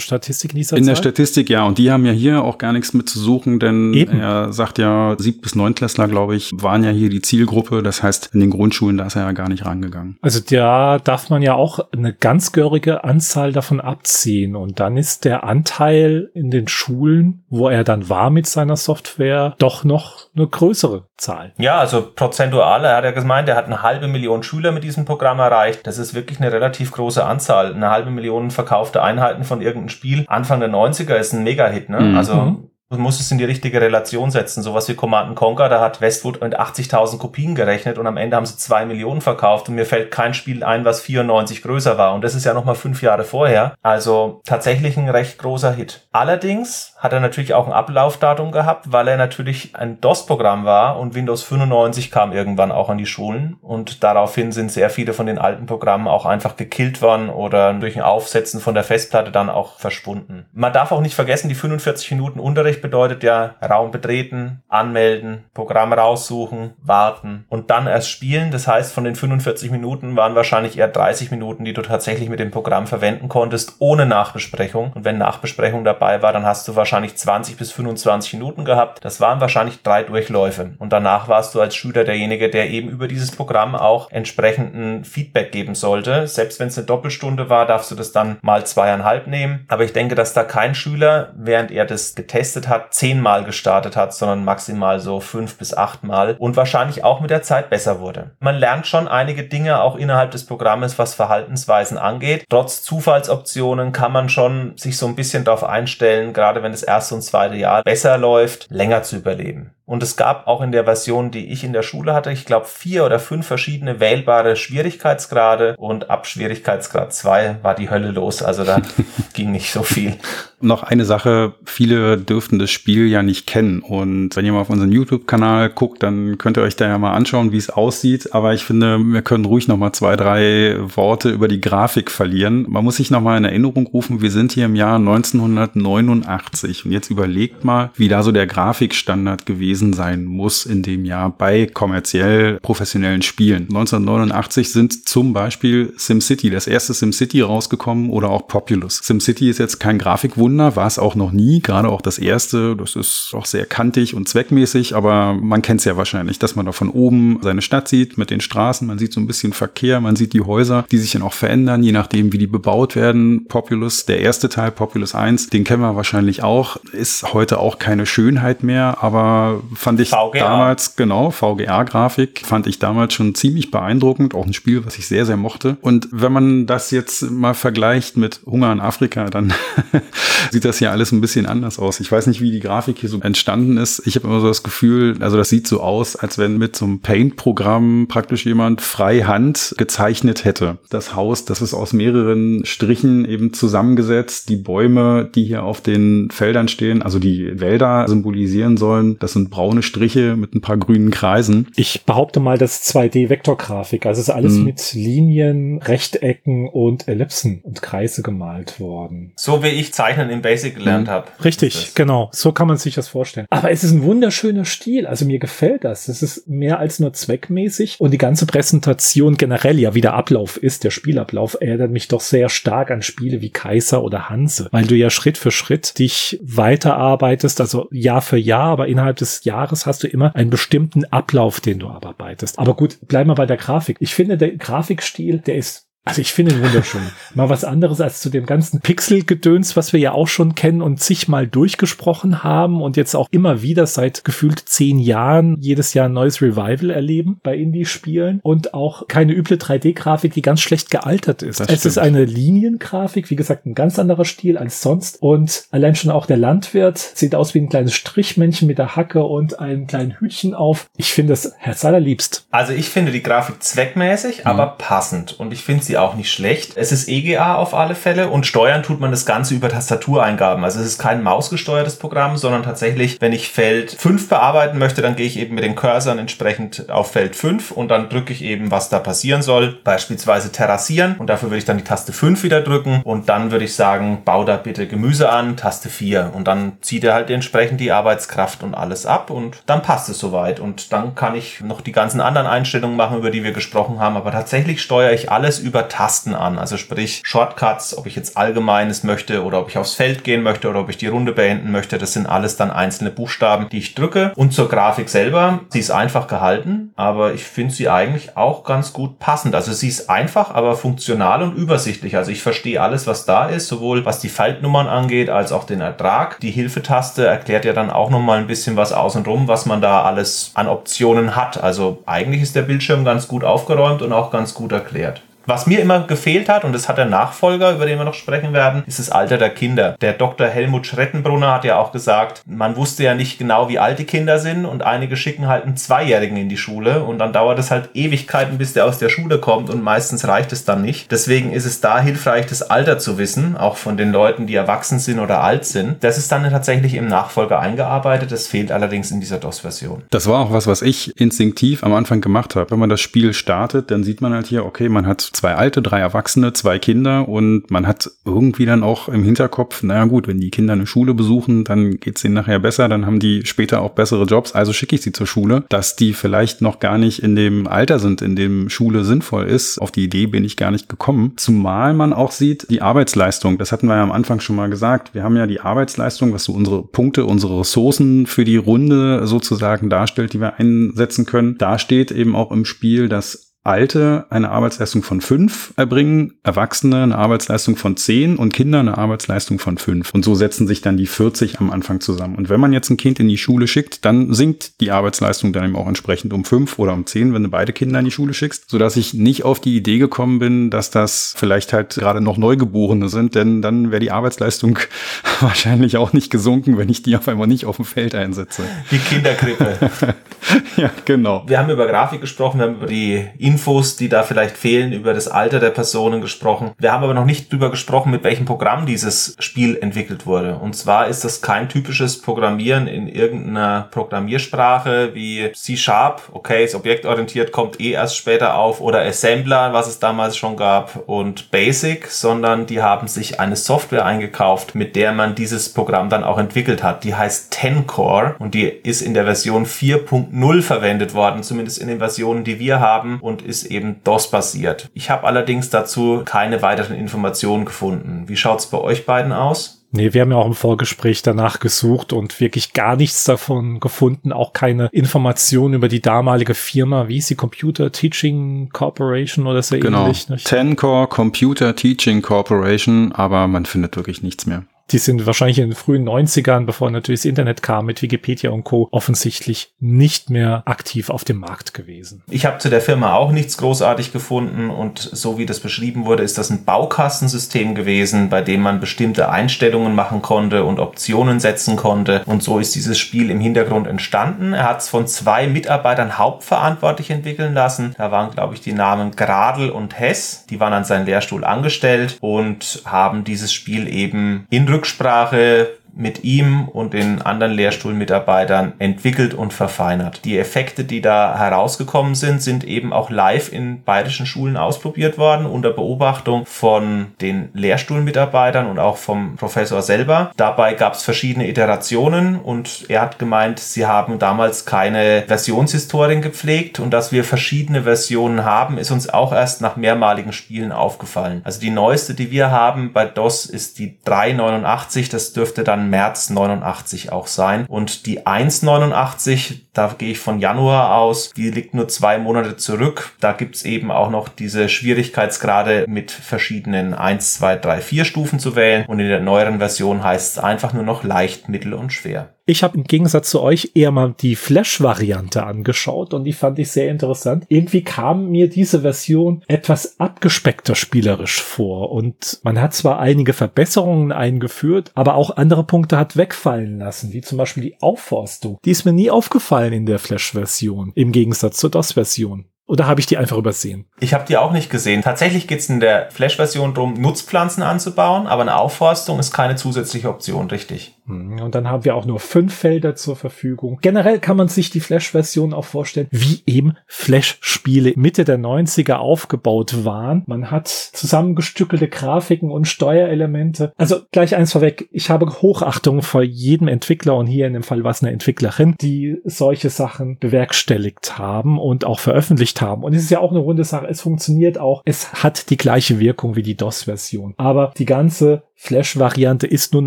Statistik, in dieser In Zahl? der Statistik, ja, und die haben ja hier auch gar nichts mit zu suchen, denn Eben. er sagt ja, sieb bis neunklässler, glaube ich, waren ja hier die Zielgruppe. Das heißt, in den Grundschulen, da ist er ja gar nicht rangegangen. Also da darf man ja auch eine ganz gehörige Anzahl davon abziehen. Und dann ist der Anteil in den Schulen, wo er dann war mit seiner Software, doch noch eine größere Zahl. Ja, also prozentual, er hat ja gemeint, er hat eine halbe Million Schüler mit diesem Programm erreicht. Das ist wirklich eine relativ große Anzahl. Eine halbe Million verkaufte Einheiten von irgendeinem Spiel. Anfang der 90er ist ein Mega-Hit, ne? Mhm. Also Du musst es in die richtige Relation setzen. Sowas wie Command Conquer, da hat Westwood mit 80.000 Kopien gerechnet und am Ende haben sie zwei Millionen verkauft und mir fällt kein Spiel ein, was 94 größer war. Und das ist ja nochmal fünf Jahre vorher. Also tatsächlich ein recht großer Hit. Allerdings hat er natürlich auch ein Ablaufdatum gehabt, weil er natürlich ein DOS-Programm war und Windows 95 kam irgendwann auch an die Schulen und daraufhin sind sehr viele von den alten Programmen auch einfach gekillt worden oder durch ein Aufsetzen von der Festplatte dann auch verschwunden. Man darf auch nicht vergessen, die 45 Minuten Unterricht bedeutet ja Raum betreten, anmelden, Programm raussuchen, warten und dann erst spielen. Das heißt, von den 45 Minuten waren wahrscheinlich eher 30 Minuten, die du tatsächlich mit dem Programm verwenden konntest, ohne Nachbesprechung. Und wenn Nachbesprechung dabei war, dann hast du wahrscheinlich wahrscheinlich 20 bis 25 Minuten gehabt. Das waren wahrscheinlich drei Durchläufe. Und danach warst du als Schüler derjenige, der eben über dieses Programm auch entsprechenden Feedback geben sollte. Selbst wenn es eine Doppelstunde war, darfst du das dann mal zweieinhalb nehmen. Aber ich denke, dass da kein Schüler, während er das getestet hat, zehnmal gestartet hat, sondern maximal so fünf bis achtmal und wahrscheinlich auch mit der Zeit besser wurde. Man lernt schon einige Dinge auch innerhalb des Programmes, was Verhaltensweisen angeht. Trotz Zufallsoptionen kann man schon sich so ein bisschen darauf einstellen, gerade wenn es erste und zweite Jahr besser läuft, länger zu überleben. Und es gab auch in der Version, die ich in der Schule hatte, ich glaube vier oder fünf verschiedene wählbare Schwierigkeitsgrade und ab Schwierigkeitsgrad zwei war die Hölle los. Also da ging nicht so viel. Noch eine Sache, viele dürften das Spiel ja nicht kennen. Und wenn ihr mal auf unseren YouTube-Kanal guckt, dann könnt ihr euch da ja mal anschauen, wie es aussieht. Aber ich finde, wir können ruhig noch mal zwei, drei Worte über die Grafik verlieren. Man muss sich noch mal in Erinnerung rufen, wir sind hier im Jahr 1989. Und jetzt überlegt mal, wie da so der Grafikstandard gewesen gewesen sein muss in dem Jahr bei kommerziell professionellen Spielen. 1989 sind zum Beispiel SimCity, das erste SimCity rausgekommen oder auch Populous. SimCity ist jetzt kein Grafikwunder, war es auch noch nie, gerade auch das erste, das ist auch sehr kantig und zweckmäßig, aber man kennt es ja wahrscheinlich, dass man da von oben seine Stadt sieht mit den Straßen, man sieht so ein bisschen Verkehr, man sieht die Häuser, die sich dann auch verändern, je nachdem, wie die bebaut werden. Populous, der erste Teil, Populous 1, den kennen wir wahrscheinlich auch, ist heute auch keine Schönheit mehr, aber fand ich VGA. damals, genau, VGA-Grafik, fand ich damals schon ziemlich beeindruckend. Auch ein Spiel, was ich sehr, sehr mochte. Und wenn man das jetzt mal vergleicht mit Hunger in Afrika, dann sieht das ja alles ein bisschen anders aus. Ich weiß nicht, wie die Grafik hier so entstanden ist. Ich habe immer so das Gefühl, also das sieht so aus, als wenn mit so einem Paint-Programm praktisch jemand freihand gezeichnet hätte. Das Haus, das ist aus mehreren Strichen eben zusammengesetzt. Die Bäume, die hier auf den Feldern stehen, also die Wälder symbolisieren sollen, das sind braune Striche mit ein paar grünen Kreisen. Ich behaupte mal, das ist 2D-Vektorgrafik. Also es ist alles mhm. mit Linien, Rechtecken und Ellipsen und Kreise gemalt worden. So wie ich Zeichnen im Basic gelernt mhm. habe. Richtig, genau. So kann man sich das vorstellen. Aber es ist ein wunderschöner Stil. Also mir gefällt das. Es ist mehr als nur zweckmäßig und die ganze Präsentation generell ja, wie der Ablauf ist, der Spielablauf, erinnert mich doch sehr stark an Spiele wie Kaiser oder Hanse, weil du ja Schritt für Schritt dich weiterarbeitest, also Jahr für Jahr, aber innerhalb des Jahres hast du immer einen bestimmten Ablauf, den du abarbeitest. Aber gut, bleib mal bei der Grafik. Ich finde, der Grafikstil, der ist also ich finde ihn wunderschön. mal was anderes als zu dem ganzen Pixel-Gedöns, was wir ja auch schon kennen und zigmal durchgesprochen haben und jetzt auch immer wieder seit gefühlt zehn Jahren jedes Jahr ein neues Revival erleben bei Indie-Spielen und auch keine üble 3D-Grafik, die ganz schlecht gealtert ist. Das es stimmt. ist eine Liniengrafik, wie gesagt, ein ganz anderer Stil als sonst und allein schon auch der Landwirt sieht aus wie ein kleines Strichmännchen mit der Hacke und einem kleinen Hütchen auf. Ich finde das herzallerliebst. Also ich finde die Grafik zweckmäßig, mhm. aber passend und ich finde sie sie auch nicht schlecht. Es ist EGA auf alle Fälle und steuern tut man das Ganze über Tastatureingaben. Also es ist kein mausgesteuertes Programm, sondern tatsächlich, wenn ich Feld 5 bearbeiten möchte, dann gehe ich eben mit den Cursern entsprechend auf Feld 5 und dann drücke ich eben, was da passieren soll. Beispielsweise terrassieren und dafür würde ich dann die Taste 5 wieder drücken und dann würde ich sagen, bau da bitte Gemüse an, Taste 4 und dann zieht er halt entsprechend die Arbeitskraft und alles ab und dann passt es soweit und dann kann ich noch die ganzen anderen Einstellungen machen, über die wir gesprochen haben, aber tatsächlich steuere ich alles über Tasten an. Also sprich Shortcuts, ob ich jetzt allgemeines möchte oder ob ich aufs Feld gehen möchte oder ob ich die Runde beenden möchte. Das sind alles dann einzelne Buchstaben, die ich drücke. Und zur Grafik selber, sie ist einfach gehalten, aber ich finde sie eigentlich auch ganz gut passend. Also sie ist einfach, aber funktional und übersichtlich. Also ich verstehe alles, was da ist, sowohl was die Faltnummern angeht, als auch den Ertrag. Die Hilfetaste erklärt ja dann auch nochmal ein bisschen was außenrum, was man da alles an Optionen hat. Also eigentlich ist der Bildschirm ganz gut aufgeräumt und auch ganz gut erklärt. Was mir immer gefehlt hat, und das hat der Nachfolger, über den wir noch sprechen werden, ist das Alter der Kinder. Der Dr. Helmut Schrettenbrunner hat ja auch gesagt, man wusste ja nicht genau, wie alt die Kinder sind und einige schicken halt einen Zweijährigen in die Schule und dann dauert es halt Ewigkeiten, bis der aus der Schule kommt und meistens reicht es dann nicht. Deswegen ist es da hilfreich, das Alter zu wissen, auch von den Leuten, die erwachsen sind oder alt sind. Das ist dann tatsächlich im Nachfolger eingearbeitet. Das fehlt allerdings in dieser DOS-Version. Das war auch was, was ich instinktiv am Anfang gemacht habe. Wenn man das Spiel startet, dann sieht man halt hier, okay, man hat zwei Alte, drei Erwachsene, zwei Kinder und man hat irgendwie dann auch im Hinterkopf, naja gut, wenn die Kinder eine Schule besuchen, dann geht's ihnen nachher besser, dann haben die später auch bessere Jobs, also schicke ich sie zur Schule. Dass die vielleicht noch gar nicht in dem Alter sind, in dem Schule sinnvoll ist, auf die Idee bin ich gar nicht gekommen. Zumal man auch sieht, die Arbeitsleistung, das hatten wir ja am Anfang schon mal gesagt, wir haben ja die Arbeitsleistung, was so unsere Punkte, unsere Ressourcen für die Runde sozusagen darstellt, die wir einsetzen können. Da steht eben auch im Spiel, dass Alte eine Arbeitsleistung von fünf erbringen, Erwachsene eine Arbeitsleistung von zehn und Kinder eine Arbeitsleistung von fünf. Und so setzen sich dann die 40 am Anfang zusammen. Und wenn man jetzt ein Kind in die Schule schickt, dann sinkt die Arbeitsleistung dann eben auch entsprechend um fünf oder um zehn, wenn du beide Kinder in die Schule schickst, sodass ich nicht auf die Idee gekommen bin, dass das vielleicht halt gerade noch Neugeborene sind, denn dann wäre die Arbeitsleistung wahrscheinlich auch nicht gesunken, wenn ich die auf einmal nicht auf dem Feld einsetze. Die Kinderkrippe. ja, genau. Wir haben über Grafik gesprochen, wir haben über die Infos, die da vielleicht fehlen, über das Alter der Personen gesprochen. Wir haben aber noch nicht drüber gesprochen, mit welchem Programm dieses Spiel entwickelt wurde. Und zwar ist das kein typisches Programmieren in irgendeiner Programmiersprache wie C Sharp. Okay, ist objektorientiert, kommt eh erst später auf. Oder Assembler, was es damals schon gab. Und Basic, sondern die haben sich eine Software eingekauft, mit der man dieses Programm dann auch entwickelt hat. Die heißt Tencore und die ist in der Version 4.0 verwendet worden, zumindest in den Versionen, die wir haben. Und ist eben DOS-basiert. Ich habe allerdings dazu keine weiteren Informationen gefunden. Wie schaut's bei euch beiden aus? Nee, wir haben ja auch im Vorgespräch danach gesucht und wirklich gar nichts davon gefunden, auch keine Informationen über die damalige Firma, wie ist die Computer Teaching Corporation oder so genau. ähnlich. Nicht? Tencore Computer Teaching Corporation, aber man findet wirklich nichts mehr die sind wahrscheinlich in den frühen 90ern, bevor natürlich das Internet kam mit Wikipedia und Co., offensichtlich nicht mehr aktiv auf dem Markt gewesen. Ich habe zu der Firma auch nichts großartig gefunden und so wie das beschrieben wurde, ist das ein Baukastensystem gewesen, bei dem man bestimmte Einstellungen machen konnte und Optionen setzen konnte und so ist dieses Spiel im Hintergrund entstanden. Er hat es von zwei Mitarbeitern hauptverantwortlich entwickeln lassen. Da waren, glaube ich, die Namen Gradl und Hess. Die waren an seinen Lehrstuhl angestellt und haben dieses Spiel eben in Rücksprache mit ihm und den anderen Lehrstuhlmitarbeitern entwickelt und verfeinert. Die Effekte, die da herausgekommen sind, sind eben auch live in bayerischen Schulen ausprobiert worden unter Beobachtung von den Lehrstuhlmitarbeitern und auch vom Professor selber. Dabei gab es verschiedene Iterationen und er hat gemeint, sie haben damals keine Versionshistorien gepflegt und dass wir verschiedene Versionen haben, ist uns auch erst nach mehrmaligen Spielen aufgefallen. Also die neueste, die wir haben bei DOS ist die 389, das dürfte dann März 89 auch sein. Und die 189, da gehe ich von Januar aus, die liegt nur zwei Monate zurück. Da gibt's eben auch noch diese Schwierigkeitsgrade mit verschiedenen 1, 2, 3, 4 Stufen zu wählen. Und in der neueren Version heißt es einfach nur noch leicht, mittel und schwer. Ich habe im Gegensatz zu euch eher mal die Flash-Variante angeschaut und die fand ich sehr interessant. Irgendwie kam mir diese Version etwas abgespeckter spielerisch vor und man hat zwar einige Verbesserungen eingeführt, aber auch andere Punkte hat wegfallen lassen, wie zum Beispiel die Aufforstung. Die ist mir nie aufgefallen in der Flash-Version, im Gegensatz zur DOS-Version. Oder habe ich die einfach übersehen? Ich habe die auch nicht gesehen. Tatsächlich geht es in der Flash-Version darum, Nutzpflanzen anzubauen, aber eine Aufforstung ist keine zusätzliche Option, richtig. Hm, und dann haben wir auch nur fünf Felder zur Verfügung. Generell kann man sich die Flash-Version auch vorstellen, wie eben Flash-Spiele Mitte der 90er aufgebaut waren. Man hat zusammengestückelte Grafiken und Steuerelemente. Also gleich eins vorweg, ich habe Hochachtung vor jedem Entwickler und hier in dem Fall war es eine Entwicklerin, die solche Sachen bewerkstelligt haben und auch veröffentlicht haben. Und es ist ja auch eine runde Sache. Es funktioniert auch. Es hat die gleiche Wirkung wie die DOS-Version. Aber die ganze Flash-Variante ist nun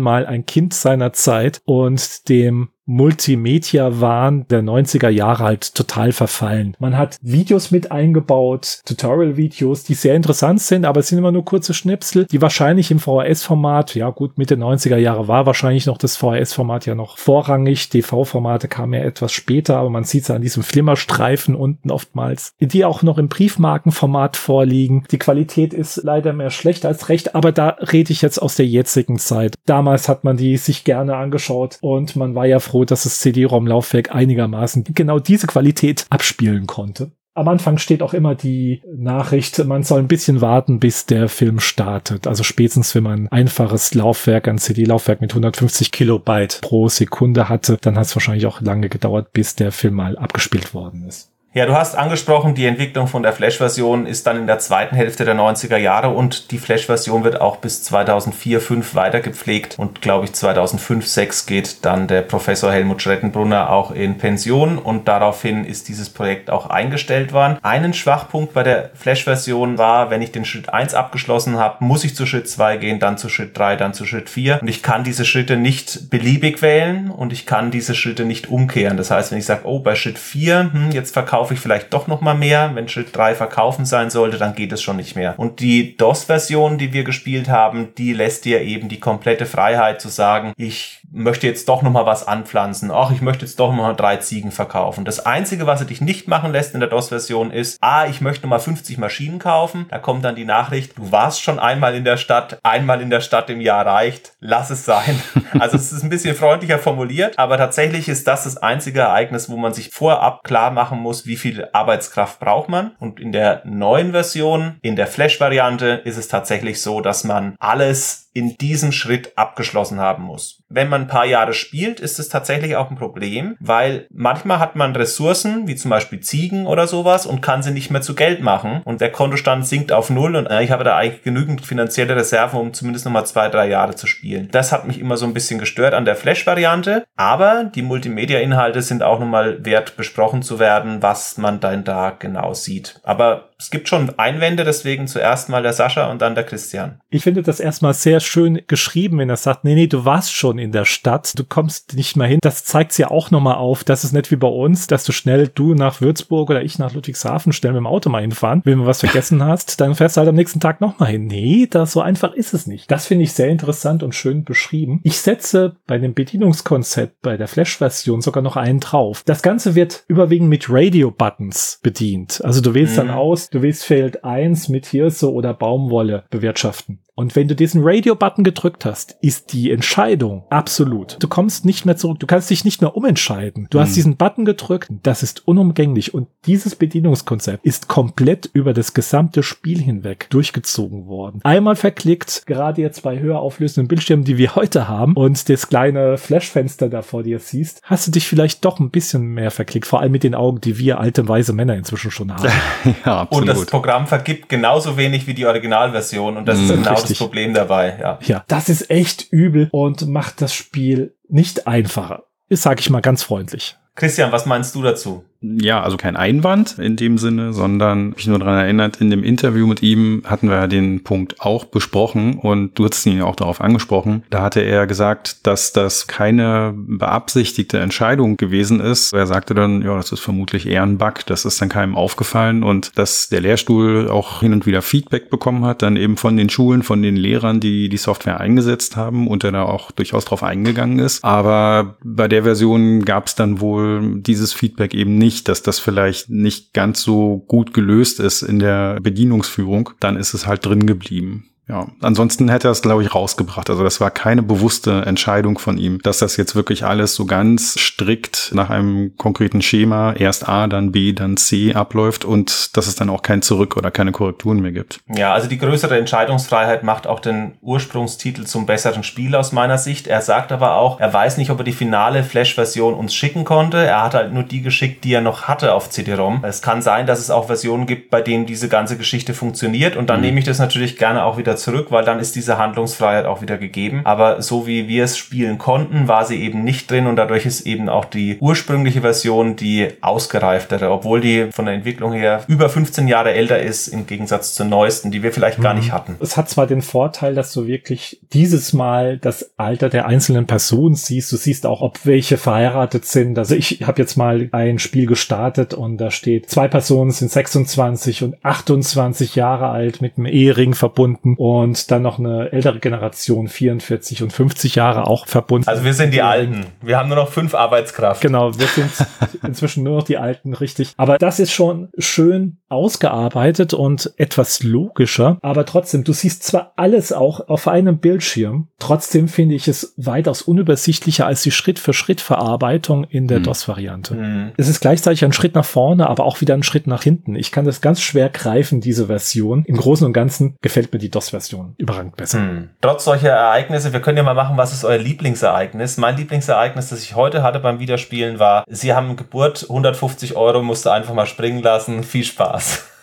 mal ein Kind seiner Zeit und dem Multimedia-Wahn der 90er Jahre halt total verfallen. Man hat Videos mit eingebaut, Tutorial-Videos, die sehr interessant sind, aber es sind immer nur kurze Schnipsel, die wahrscheinlich im VHS-Format, ja gut, Mitte 90er Jahre war wahrscheinlich noch das VHS-Format ja noch vorrangig. DV-Formate kamen ja etwas später, aber man sieht es an diesem Flimmerstreifen unten oftmals, die auch noch im Briefmarkenformat vorliegen. Die Qualität ist leider mehr schlecht als recht, aber da rede ich jetzt aus der jetzigen Zeit. Damals hat man die sich gerne angeschaut und man war ja froh, froh, dass das CD-ROM-Laufwerk einigermaßen genau diese Qualität abspielen konnte. Am Anfang steht auch immer die Nachricht, man soll ein bisschen warten, bis der Film startet. Also spätestens, wenn man ein einfaches Laufwerk, ein CD-Laufwerk mit 150 Kilobyte pro Sekunde hatte, dann hat es wahrscheinlich auch lange gedauert, bis der Film mal abgespielt worden ist. Ja, du hast angesprochen, die Entwicklung von der Flash-Version ist dann in der zweiten Hälfte der 90er Jahre und die Flash-Version wird auch bis 2004, 2005 weitergepflegt und glaube ich 2005, 2006 geht dann der Professor Helmut Schrettenbrunner auch in Pension und daraufhin ist dieses Projekt auch eingestellt worden. Einen Schwachpunkt bei der Flash-Version war, wenn ich den Schritt 1 abgeschlossen habe, muss ich zu Schritt 2 gehen, dann zu Schritt 3, dann zu Schritt 4 und ich kann diese Schritte nicht beliebig wählen und ich kann diese Schritte nicht umkehren. Das heißt, wenn ich sage, oh, bei Schritt 4, hm, jetzt verkaufe verkaufe ich vielleicht doch noch mal mehr. Wenn Schritt 3 verkaufen sein sollte, dann geht es schon nicht mehr. Und die DOS-Version, die wir gespielt haben, die lässt dir eben die komplette Freiheit zu sagen, ich möchte jetzt doch noch mal was anpflanzen. Ach, ich möchte jetzt doch noch mal drei Ziegen verkaufen. Das Einzige, was er dich nicht machen lässt in der DOS-Version ist, ah, ich möchte noch mal 50 Maschinen kaufen. Da kommt dann die Nachricht, du warst schon einmal in der Stadt, einmal in der Stadt im Jahr reicht, lass es sein. Also es ist ein bisschen freundlicher formuliert, aber tatsächlich ist das das einzige Ereignis, wo man sich vorab klar machen muss, wie viel Arbeitskraft braucht man. Und in der neuen Version, in der Flash-Variante, ist es tatsächlich so, dass man alles in diesem Schritt abgeschlossen haben muss. Wenn man ein paar Jahre spielt, ist es tatsächlich auch ein Problem, weil manchmal hat man Ressourcen, wie zum Beispiel Ziegen oder sowas, und kann sie nicht mehr zu Geld machen und der Kontostand sinkt auf Null und äh, ich habe da eigentlich genügend finanzielle Reserven, um zumindest nochmal zwei, drei Jahre zu spielen. Das hat mich immer so ein bisschen gestört an der Flash-Variante, aber die Multimedia-Inhalte sind auch nochmal wert besprochen zu werden, was man dann da genau sieht. Aber es gibt schon Einwände, deswegen zuerst mal der Sascha und dann der Christian. Ich finde das erstmal sehr schön geschrieben, wenn er sagt, nee, nee, du warst schon in der Stadt, du kommst nicht mehr hin. Das zeigt ja auch nochmal auf, das ist nicht wie bei uns, dass du schnell du nach Würzburg oder ich nach Ludwigshafen schnell mit dem Auto mal hinfahren. Wenn du was vergessen hast, dann fährst du halt am nächsten Tag nochmal hin. Nee, das so einfach ist es nicht. Das finde ich sehr interessant und schön beschrieben. Ich setze bei dem Bedienungskonzept, bei der Flash-Version sogar noch einen drauf. Das Ganze wird überwiegend mit Radio-Buttons bedient. Also du wählst mhm. dann aus, du willst Feld 1 mit Hirse oder Baumwolle bewirtschaften. Und wenn du diesen Radio-Button gedrückt hast, ist die Entscheidung absolut. Du kommst nicht mehr zurück. Du kannst dich nicht mehr umentscheiden. Du hast Mhm. diesen Button gedrückt. Das ist unumgänglich. Und dieses Bedienungskonzept ist komplett über das gesamte Spiel hinweg durchgezogen worden. Einmal verklickt, gerade jetzt bei höher auflösenden Bildschirmen, die wir heute haben, und das kleine Flashfenster da vor dir siehst, hast du dich vielleicht doch ein bisschen mehr verklickt. Vor allem mit den Augen, die wir alte, weise Männer inzwischen schon haben. ja, Und das absolut. Programm vergibt genauso wenig wie die Originalversion. Und das Mhm. ist genau Richtig. Das Problem dabei. Ja. Ja, das ist echt übel und macht das Spiel nicht einfacher. Das sage ich mal ganz freundlich. Christian, was meinst du dazu? Ja, also kein Einwand in dem Sinne, sondern mich nur daran erinnert, in dem Interview mit ihm hatten wir ja den Punkt auch besprochen und du hast ihn auch darauf angesprochen. Da hatte er gesagt, dass das keine beabsichtigte Entscheidung gewesen ist. Er sagte dann, ja, das ist vermutlich eher ein Bug, das ist dann keinem aufgefallen und dass der Lehrstuhl auch hin und wieder Feedback bekommen hat, dann eben von den Schulen, von den Lehrern, die die Software eingesetzt haben und er da auch durchaus drauf eingegangen ist. Aber bei der Version gab es dann wohl dieses Feedback eben nicht dass das vielleicht nicht ganz so gut gelöst ist in der Bedienungsführung, dann ist es halt drin geblieben. Ja, ansonsten hätte er es, glaube ich, rausgebracht. Also das war keine bewusste Entscheidung von ihm, dass das jetzt wirklich alles so ganz strikt nach einem konkreten Schema erst A, dann B, dann C abläuft und dass es dann auch kein Zurück oder keine Korrekturen mehr gibt. Ja, also die größere Entscheidungsfreiheit macht auch den Ursprungstitel zum besseren Spiel aus meiner Sicht. Er sagt aber auch, er weiß nicht, ob er die finale Flash-Version uns schicken konnte. Er hat halt nur die geschickt, die er noch hatte auf CD-ROM. Es kann sein, dass es auch Versionen gibt, bei denen diese ganze Geschichte funktioniert und dann Mhm. nehme ich das natürlich gerne auch wieder zurück, weil dann ist diese Handlungsfreiheit auch wieder gegeben. Aber so wie wir es spielen konnten, war sie eben nicht drin und dadurch ist eben auch die ursprüngliche Version die ausgereiftere, obwohl die von der Entwicklung her über 15 Jahre älter ist im Gegensatz zur neuesten, die wir vielleicht gar Mhm. nicht hatten. Es hat zwar den Vorteil, dass du wirklich dieses Mal das Alter der einzelnen Personen siehst. Du siehst auch, ob welche verheiratet sind. Also ich habe jetzt mal ein Spiel gestartet und da steht, zwei Personen sind 26 und 28 Jahre alt mit einem Ehering verbunden und dann noch eine ältere Generation, 44 und 50 Jahre auch verbunden. Also wir sind die Alten. Wir haben nur noch fünf Arbeitskraft. Genau, wir sind inzwischen nur noch die Alten, richtig. Aber das ist schon schön ausgearbeitet und etwas logischer. Aber trotzdem, du siehst zwar alles auch auf einem Bildschirm, trotzdem finde ich es weitaus unübersichtlicher als die Schritt-für-Schritt-Verarbeitung in der Hm. DOS-Variante. Hm. Es ist gleichzeitig ein Schritt nach vorne, aber auch wieder ein Schritt nach hinten. Ich kann das ganz schwer greifen, diese Version. Im Großen und Ganzen gefällt mir die DOS-Version überragend besser. Hm. Trotz solcher Ereignisse, wir können ja mal machen, was ist euer Lieblingsereignis? Mein Lieblingsereignis, das ich heute hatte beim Wiederspielen, war, sie haben Geburt, 150 Euro, musste einfach mal springen lassen. Viel Spaß.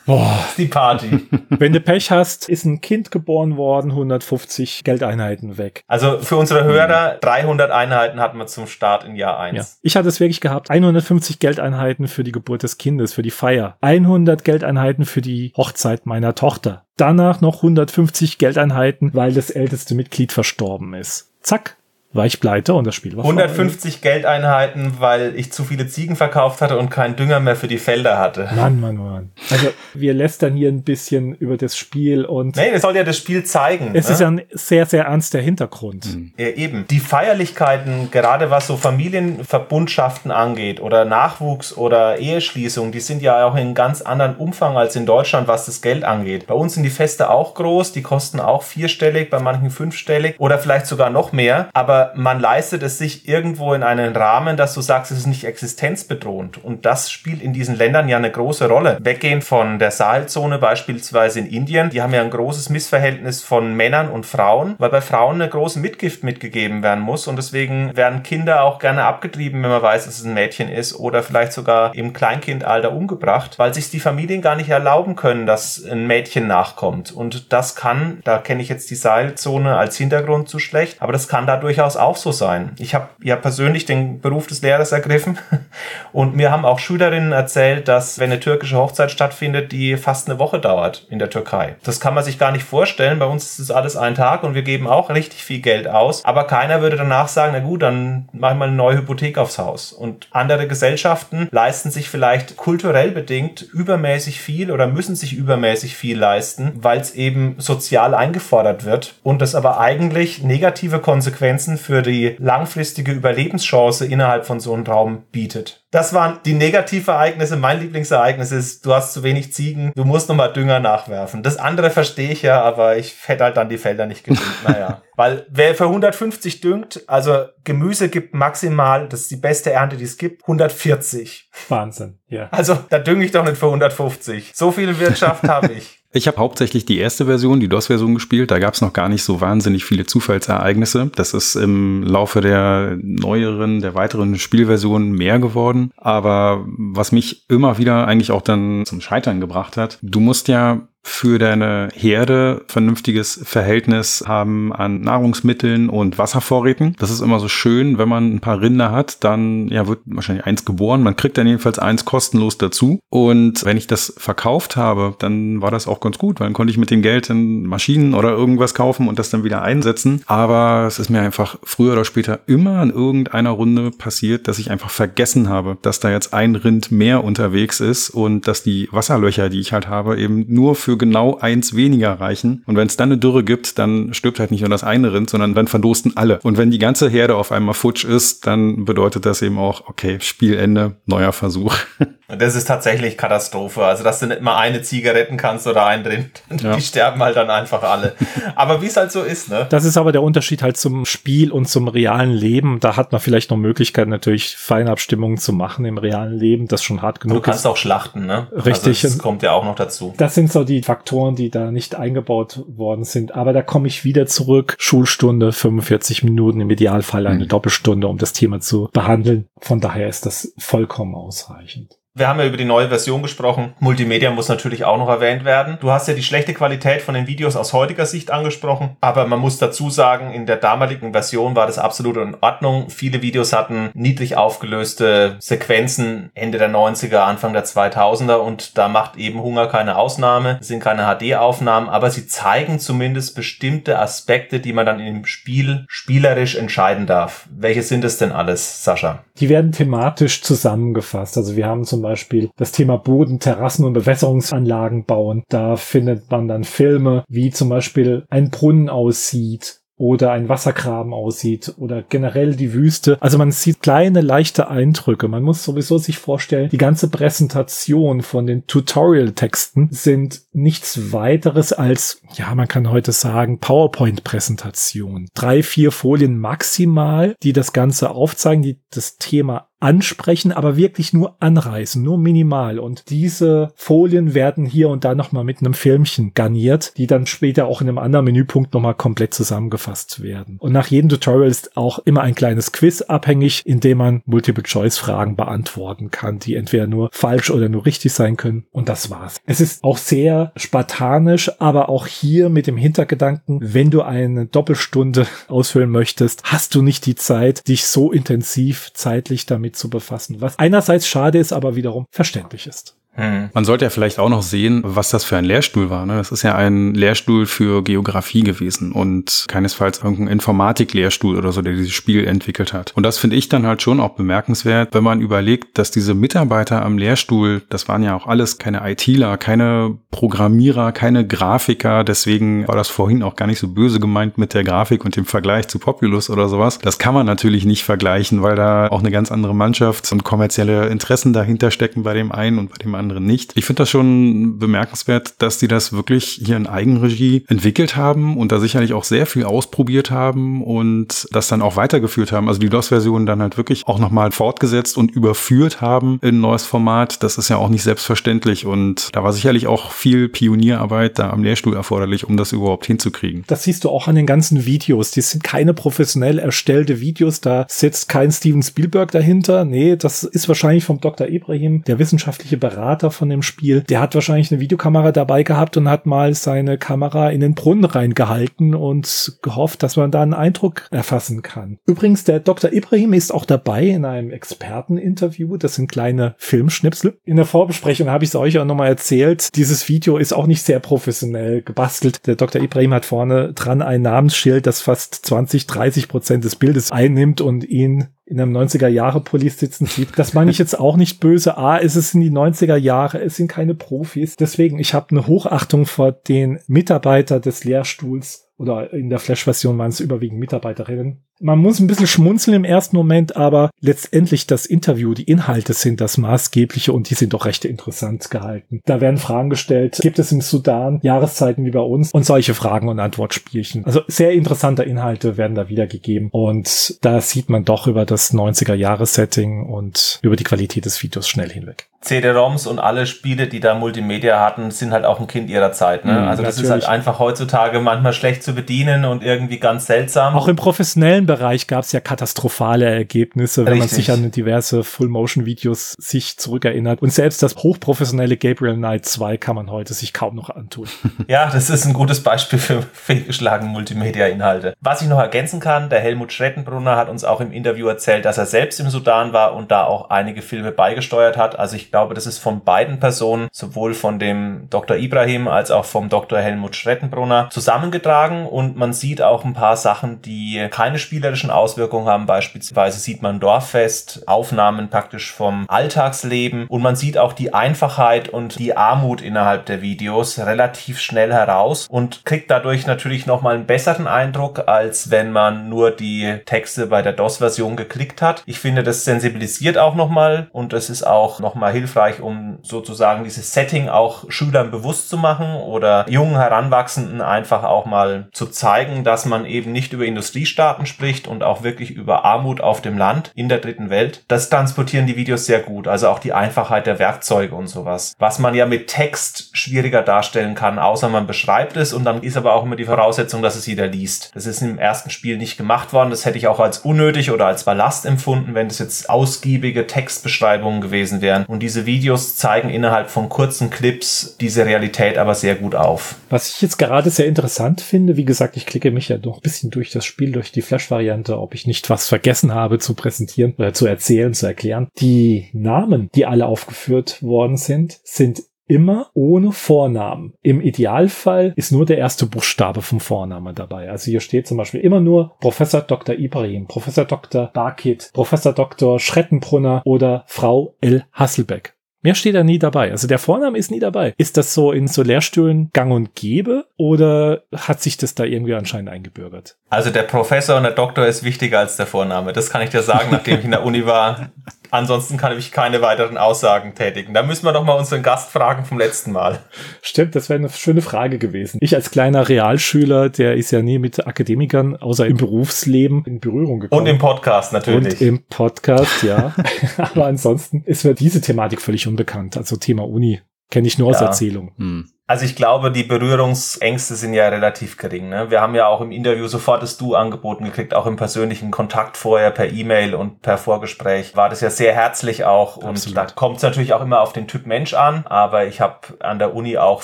Boah, Das ist die Party. wenn du Pech hast, ist ein Kind geboren worden, 150 Geldeinheiten weg. Also für unsere Hörer, 300 Einheiten hatten wir zum Start in Jahr 1. Ja. Ich hatte es wirklich gehabt. 150 Geldeinheiten für die Geburt des Kindes, für die Feier. 100 Geldeinheiten für die Hochzeit meiner Tochter. Danach noch 150 Geldeinheiten, weil das älteste Mitglied verstorben ist. Zack, war ich pleite und das Spiel war vorbei. 150 Geldeinheiten, weil ich zu viele Ziegen verkauft hatte und keinen Dünger mehr für die Felder hatte. Mann, Mann, Mann. Also wir lästern hier ein bisschen über das Spiel und Nee, das soll ja das Spiel zeigen. es ne? ist ja ein sehr, sehr ernster Hintergrund. Ja, eben. Die Feierlichkeiten, gerade was so Familienverbundschaften angeht oder Nachwuchs oder Eheschließung, die sind ja auch in ganz anderen Umfang als in Deutschland, was das Geld angeht. Bei uns sind die Feste auch groß, die kosten auch vierstellig, bei manchen fünfstellig oder vielleicht sogar noch mehr. Aber man leistet es sich irgendwo in einen Rahmen, dass du sagst, es ist nicht existenzbedrohend. Und das spielt in diesen Ländern ja eine große Rolle. Weggehend von der Sahelzone beispielsweise in Indien, die haben ja ein großes Missverhältnis von Männern und Frauen, weil bei Frauen eine große Mitgift mitgegeben werden muss und deswegen werden Kinder auch gerne abgetrieben, wenn man weiß, dass es ein Mädchen ist oder vielleicht sogar im Kleinkindalter umgebracht, weil sich die Familien gar nicht erlauben können, dass ein Mädchen nachkommt. Und das kann, da kenne ich jetzt die Sahelzone als Hintergrund zu schlecht, aber das kann da durchaus auch so sein. Ich habe ja persönlich den Beruf des Lehrers ergriffen und mir haben auch Schülerinnen erzählt, dass wenn eine türkische Hochzeit stattfindet, die fast eine Woche dauert in der Türkei. Das kann man sich gar nicht vorstellen. Bei uns ist es alles ein Tag und wir geben auch richtig viel Geld aus. Aber keiner würde danach sagen, na gut, dann mache ich mal eine neue Hypothek aufs Haus. Und andere Gesellschaften leisten sich vielleicht kulturell bedingt übermäßig viel oder müssen sich übermäßig viel leisten, weil es eben sozial eingefordert wird und das aber eigentlich negative Konsequenzen Grenzen für die langfristige Überlebenschance innerhalb von so einem Raum bietet. Das waren die Negativereignisse. Mein Lieblingsereignis ist, du hast zu wenig Ziegen, du musst nochmal Dünger nachwerfen. Das andere verstehe ich ja, aber ich hätte halt dann die Felder nicht gedüngt. naja. Weil wer für 150 düngt, also Gemüse gibt maximal, das ist die beste Ernte, die es gibt, 140. Wahnsinn, ja. Also da dünge ich doch nicht für 150. So viel Wirtschaft habe ich. Ich habe hauptsächlich die erste Version, die DOS-Version gespielt. Da gab es noch gar nicht so wahnsinnig viele Zufallsereignisse. Das ist im Laufe der neueren, der weiteren Spielversionen mehr geworden. Aber was mich immer wieder eigentlich auch dann zum Scheitern gebracht hat, du musst ja für deine Herde vernünftiges Verhältnis haben an Nahrungsmitteln und Wasservorräten. Das ist immer so schön, wenn man ein paar Rinder hat, dann ja wird wahrscheinlich eins geboren. Man kriegt dann jedenfalls eins kostenlos dazu. Und wenn ich das verkauft habe, dann war das auch ganz gut, weil dann konnte ich mit dem Geld in Maschinen oder irgendwas kaufen und das dann wieder einsetzen. Aber es ist mir einfach früher oder später immer in irgendeiner Runde passiert, dass ich einfach vergessen habe, dass da jetzt ein Rind mehr unterwegs ist und dass die Wasserlöcher, die ich halt habe, eben nur für für genau eins weniger reichen. Und wenn es dann eine Dürre gibt, dann stirbt halt nicht nur das eine Rind, sondern dann verdursten alle. Und wenn die ganze Herde auf einmal futsch ist, dann bedeutet das eben auch, okay, Spielende, neuer Versuch. Und das ist tatsächlich Katastrophe. Also, dass du nicht mal eine Ziege retten kannst oder einen drin. Ja. Die sterben halt dann einfach alle. Aber wie es halt so ist, ne? Das ist aber der Unterschied halt zum Spiel und zum realen Leben. Da hat man vielleicht noch Möglichkeiten, natürlich Feinabstimmungen zu machen im realen Leben, das schon hart genug ist. Du kannst ist. auch schlachten, ne? Richtig. Also das kommt ja auch noch dazu. Das sind so die Faktoren, die da nicht eingebaut worden sind. Aber da komme ich wieder zurück. Schulstunde, 45 Minuten, im Idealfall eine mhm. Doppelstunde, um das Thema zu behandeln. Von daher ist das vollkommen ausreichend. Wir haben ja über die neue Version gesprochen. Multimedia muss natürlich auch noch erwähnt werden. Du hast ja die schlechte Qualität von den Videos aus heutiger Sicht angesprochen, aber man muss dazu sagen, in der damaligen Version war das absolut in Ordnung. Viele Videos hatten niedrig aufgelöste Sequenzen Ende der 90er, Anfang der 2000er und da macht eben Hunger keine Ausnahme. Es sind keine HD-Aufnahmen, aber sie zeigen zumindest bestimmte Aspekte, die man dann im Spiel spielerisch entscheiden darf. Welche sind es denn alles, Sascha? Die werden thematisch zusammengefasst. Also wir haben zum Beispiel das Thema Boden, Terrassen und Bewässerungsanlagen bauen. Da findet man dann Filme, wie zum Beispiel ein Brunnen aussieht oder ein Wassergraben aussieht oder generell die Wüste. Also man sieht kleine, leichte Eindrücke. Man muss sowieso sich vorstellen, die ganze Präsentation von den Tutorial-Texten sind nichts weiteres als, ja, man kann heute sagen, PowerPoint-Präsentation. Drei, vier Folien maximal, die das Ganze aufzeigen, die das Thema ansprechen, aber wirklich nur anreißen, nur minimal. Und diese Folien werden hier und da nochmal mit einem Filmchen garniert, die dann später auch in einem anderen Menüpunkt nochmal komplett zusammengefasst werden. Und nach jedem Tutorial ist auch immer ein kleines Quiz abhängig, in dem man Multiple-Choice-Fragen beantworten kann, die entweder nur falsch oder nur richtig sein können. Und das war's. Es ist auch sehr spartanisch, aber auch hier mit dem Hintergedanken, wenn du eine Doppelstunde ausfüllen möchtest, hast du nicht die Zeit, dich so intensiv zeitlich damit zu befassen, was einerseits schade ist, aber wiederum verständlich ist. Hm. Man sollte ja vielleicht auch noch sehen, was das für ein Lehrstuhl war. Ne? Das ist ja ein Lehrstuhl für Geografie gewesen und keinesfalls irgendein Informatik-Lehrstuhl oder so, der dieses Spiel entwickelt hat. Und das finde ich dann halt schon auch bemerkenswert, wenn man überlegt, dass diese Mitarbeiter am Lehrstuhl, das waren ja auch alles keine ITler, keine Programmierer, keine Grafiker. Deswegen war das vorhin auch gar nicht so böse gemeint mit der Grafik und dem Vergleich zu Populus oder sowas. Das kann man natürlich nicht vergleichen, weil da auch eine ganz andere Mannschaft und kommerzielle Interessen dahinter stecken bei dem einen und bei dem anderen anderen nicht. Ich finde das schon bemerkenswert, dass die das wirklich hier in Eigenregie entwickelt haben und da sicherlich auch sehr viel ausprobiert haben und das dann auch weitergeführt haben. Also die DOS-Version dann halt wirklich auch nochmal fortgesetzt und überführt haben in ein neues Format. Das ist ja auch nicht selbstverständlich und da war sicherlich auch viel Pionierarbeit da am Lehrstuhl erforderlich, um das überhaupt hinzukriegen. Das siehst du auch an den ganzen Videos. Die sind keine professionell erstellte Videos. Da sitzt kein Steven Spielberg dahinter. Nee, das ist wahrscheinlich vom Dr. Ibrahim, der wissenschaftliche Berater Berater von dem Spiel, der hat wahrscheinlich eine Videokamera dabei gehabt und hat mal seine Kamera in den Brunnen reingehalten und gehofft, dass man da einen Eindruck erfassen kann. Übrigens, der Dr. Ibrahim ist auch dabei in einem Experteninterview. Das sind kleine Filmschnipsel. In der Vorbesprechung habe ich es euch auch nochmal erzählt. Dieses Video ist auch nicht sehr professionell gebastelt. Der Dr. Ibrahim hat vorne dran ein Namensschild, das fast 20, 30 Prozent des Bildes einnimmt und ihn in einem 90er Jahre Police sitzen sieht. Das meine ich jetzt auch nicht böse. A, es ist in die 90er Jahre, es sind keine Profis. Deswegen, ich habe eine Hochachtung vor den Mitarbeiter des Lehrstuhls oder in der Flash-Version waren es überwiegend Mitarbeiterinnen. Man muss ein bisschen schmunzeln im ersten Moment, aber letztendlich das Interview, die Inhalte sind das maßgebliche und die sind doch recht interessant gehalten. Da werden Fragen gestellt, gibt es im Sudan Jahreszeiten wie bei uns und solche Fragen und Antwortspielchen. Also sehr interessante Inhalte werden da wiedergegeben und da sieht man doch über das 90er Jahres Setting und über die Qualität des Videos schnell hinweg. CD-ROMs und alle Spiele, die da Multimedia hatten, sind halt auch ein Kind ihrer Zeit. Ne? Mm, also das natürlich. ist halt einfach heutzutage manchmal schlecht zu bedienen und irgendwie ganz seltsam. Auch im professionellen Bereich gab es ja katastrophale Ergebnisse, wenn Richtig. man sich an diverse Full-Motion-Videos sich zurückerinnert. Und selbst das hochprofessionelle Gabriel Knight 2 kann man heute sich kaum noch antun. ja, das ist ein gutes Beispiel für fehlgeschlagene Multimedia-Inhalte. Was ich noch ergänzen kann, der Helmut Schrettenbrunner hat uns auch im Interview erzählt, dass er selbst im Sudan war und da auch einige Filme beigesteuert hat. Also ich glaube, das ist von beiden Personen, sowohl von dem Dr. Ibrahim als auch vom Dr. Helmut Schrettenbrunner, zusammengetragen und man sieht auch ein paar Sachen, die keine spielerischen Auswirkungen haben. Beispielsweise sieht man Dorffest, Aufnahmen praktisch vom Alltagsleben und man sieht auch die Einfachheit und die Armut innerhalb der Videos relativ schnell heraus und kriegt dadurch natürlich nochmal einen besseren Eindruck, als wenn man nur die Texte bei der DOS-Version geklickt hat. Ich finde, das sensibilisiert auch nochmal und es ist auch nochmal hilfreich um sozusagen dieses Setting auch Schülern bewusst zu machen oder jungen Heranwachsenden einfach auch mal zu zeigen, dass man eben nicht über Industriestaaten spricht und auch wirklich über Armut auf dem Land in der dritten Welt. Das transportieren die Videos sehr gut. Also auch die Einfachheit der Werkzeuge und sowas. Was man ja mit Text schwieriger darstellen kann, außer man beschreibt es und dann ist aber auch immer die Voraussetzung, dass es jeder liest. Das ist im ersten Spiel nicht gemacht worden. Das hätte ich auch als unnötig oder als Ballast empfunden, wenn das jetzt ausgiebige Textbeschreibungen gewesen wären. Und diese Videos zeigen innerhalb von kurzen Clips diese Realität aber sehr gut auf. Was ich jetzt gerade sehr interessant finde, wie gesagt, ich klicke mich ja noch ein bisschen durch das Spiel, durch die Flash-Variante, ob ich nicht was vergessen habe zu präsentieren oder zu erzählen, zu erklären. Die Namen, die alle aufgeführt worden sind, sind immer ohne Vornamen. Im Idealfall ist nur der erste Buchstabe vom Vorname dabei. Also hier steht zum Beispiel immer nur Professor Dr. Ibrahim, Professor Dr. Barkit, Professor Dr. Schrettenbrunner oder Frau L. Hasselbeck. Mehr steht da nie dabei. Also der Vorname ist nie dabei. Ist das so in so Lehrstühlen gang und gäbe oder hat sich das da irgendwie anscheinend eingebürgert? Also der Professor und der Doktor ist wichtiger als der Vorname. Das kann ich dir sagen, nachdem ich in der Uni war. Ansonsten kann ich keine weiteren Aussagen tätigen. Da müssen wir doch mal unseren Gast fragen vom letzten Mal. Stimmt, das wäre eine schöne Frage gewesen. Ich als kleiner Realschüler, der ist ja nie mit Akademikern, außer im Berufsleben, in Berührung gekommen. Und im Podcast natürlich. Und im Podcast, ja. Aber ansonsten ist mir diese Thematik völlig unbekannt. Also Thema Uni kenne ich nur aus ja. Erzählung. Hm. Also ich glaube, die Berührungsängste sind ja relativ gering. Ne? Wir haben ja auch im Interview sofort das Du angeboten gekriegt, auch im persönlichen Kontakt vorher per E-Mail und per Vorgespräch war das ja sehr herzlich auch. Und Absolut. da kommt es natürlich auch immer auf den Typ Mensch an, aber ich habe an der Uni auch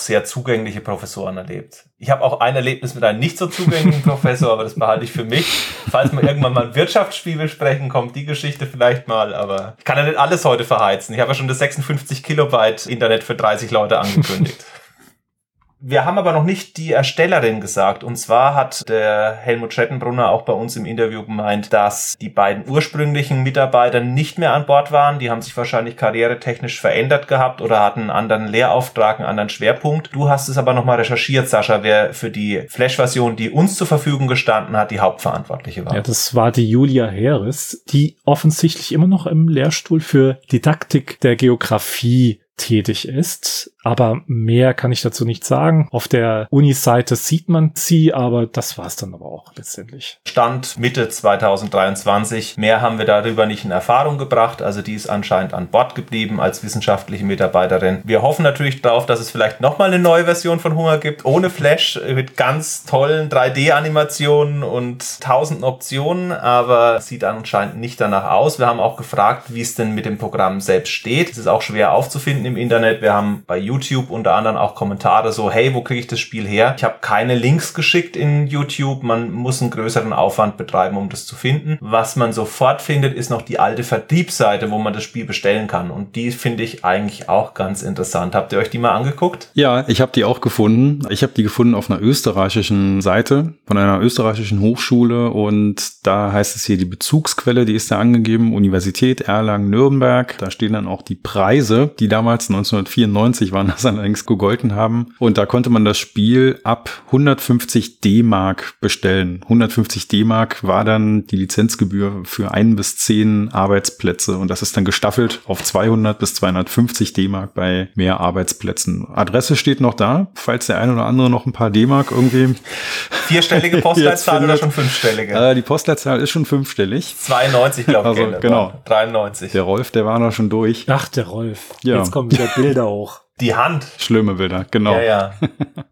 sehr zugängliche Professoren erlebt. Ich habe auch ein Erlebnis mit einem nicht so zugänglichen Professor, aber das behalte ich für mich. Falls wir irgendwann mal ein Wirtschaftsspiel besprechen, kommt die Geschichte vielleicht mal, aber ich kann ja nicht alles heute verheizen. Ich habe ja schon das 56 Kilobyte Internet für 30 Leute angekündigt. Wir haben aber noch nicht die Erstellerin gesagt. Und zwar hat der Helmut Schettenbrunner auch bei uns im Interview gemeint, dass die beiden ursprünglichen Mitarbeiter nicht mehr an Bord waren. Die haben sich wahrscheinlich karrieretechnisch verändert gehabt oder hatten einen anderen Lehrauftrag, einen anderen Schwerpunkt. Du hast es aber nochmal recherchiert, Sascha, wer für die Flash-Version, die uns zur Verfügung gestanden hat, die Hauptverantwortliche war. Ja, das war die Julia Heeres, die offensichtlich immer noch im Lehrstuhl für Didaktik der Geografie tätig ist. Aber mehr kann ich dazu nicht sagen. Auf der Uni-Seite sieht man sie, aber das war es dann aber auch letztendlich. Stand Mitte 2023. Mehr haben wir darüber nicht in Erfahrung gebracht. Also die ist anscheinend an Bord geblieben als wissenschaftliche Mitarbeiterin. Wir hoffen natürlich darauf, dass es vielleicht nochmal eine neue Version von Hunger gibt, ohne Flash, mit ganz tollen 3D-Animationen und tausenden Optionen, aber sieht anscheinend nicht danach aus. Wir haben auch gefragt, wie es denn mit dem Programm selbst steht. Es ist auch schwer aufzufinden im Internet. Wir haben bei YouTube unter anderem auch Kommentare so, hey, wo kriege ich das Spiel her? Ich habe keine Links geschickt in YouTube. Man muss einen größeren Aufwand betreiben, um das zu finden. Was man sofort findet, ist noch die alte Vertriebsseite, wo man das Spiel bestellen kann. Und die finde ich eigentlich auch ganz interessant. Habt ihr euch die mal angeguckt? Ja, ich habe die auch gefunden. Ich habe die gefunden auf einer österreichischen Seite von einer österreichischen Hochschule und da heißt es hier die Bezugsquelle, die ist da angegeben, Universität Erlangen-Nürnberg. Da stehen dann auch die Preise, die damals damals, 1994 waren das allerdings gegolten haben. Und da konnte man das Spiel ab 150 D-Mark bestellen. 150 D-Mark war dann die Lizenzgebühr für ein bis zehn Arbeitsplätze. Und das ist dann gestaffelt auf 200 bis 250 D-Mark bei mehr Arbeitsplätzen. Adresse steht noch da, falls der eine oder andere noch ein paar D-Mark irgendwie. Vierstellige Postleitzahl oder schon fünfstellige? Äh, die Postleitzahl ist schon fünfstellig. 92, glaube ich. Also, genau. 93. Der Rolf, der war da schon durch. Ach, der Rolf. Ja. Jetzt kommen wieder Bilder hoch. Die Hand. Schlimme Bilder, genau. Ja, ja.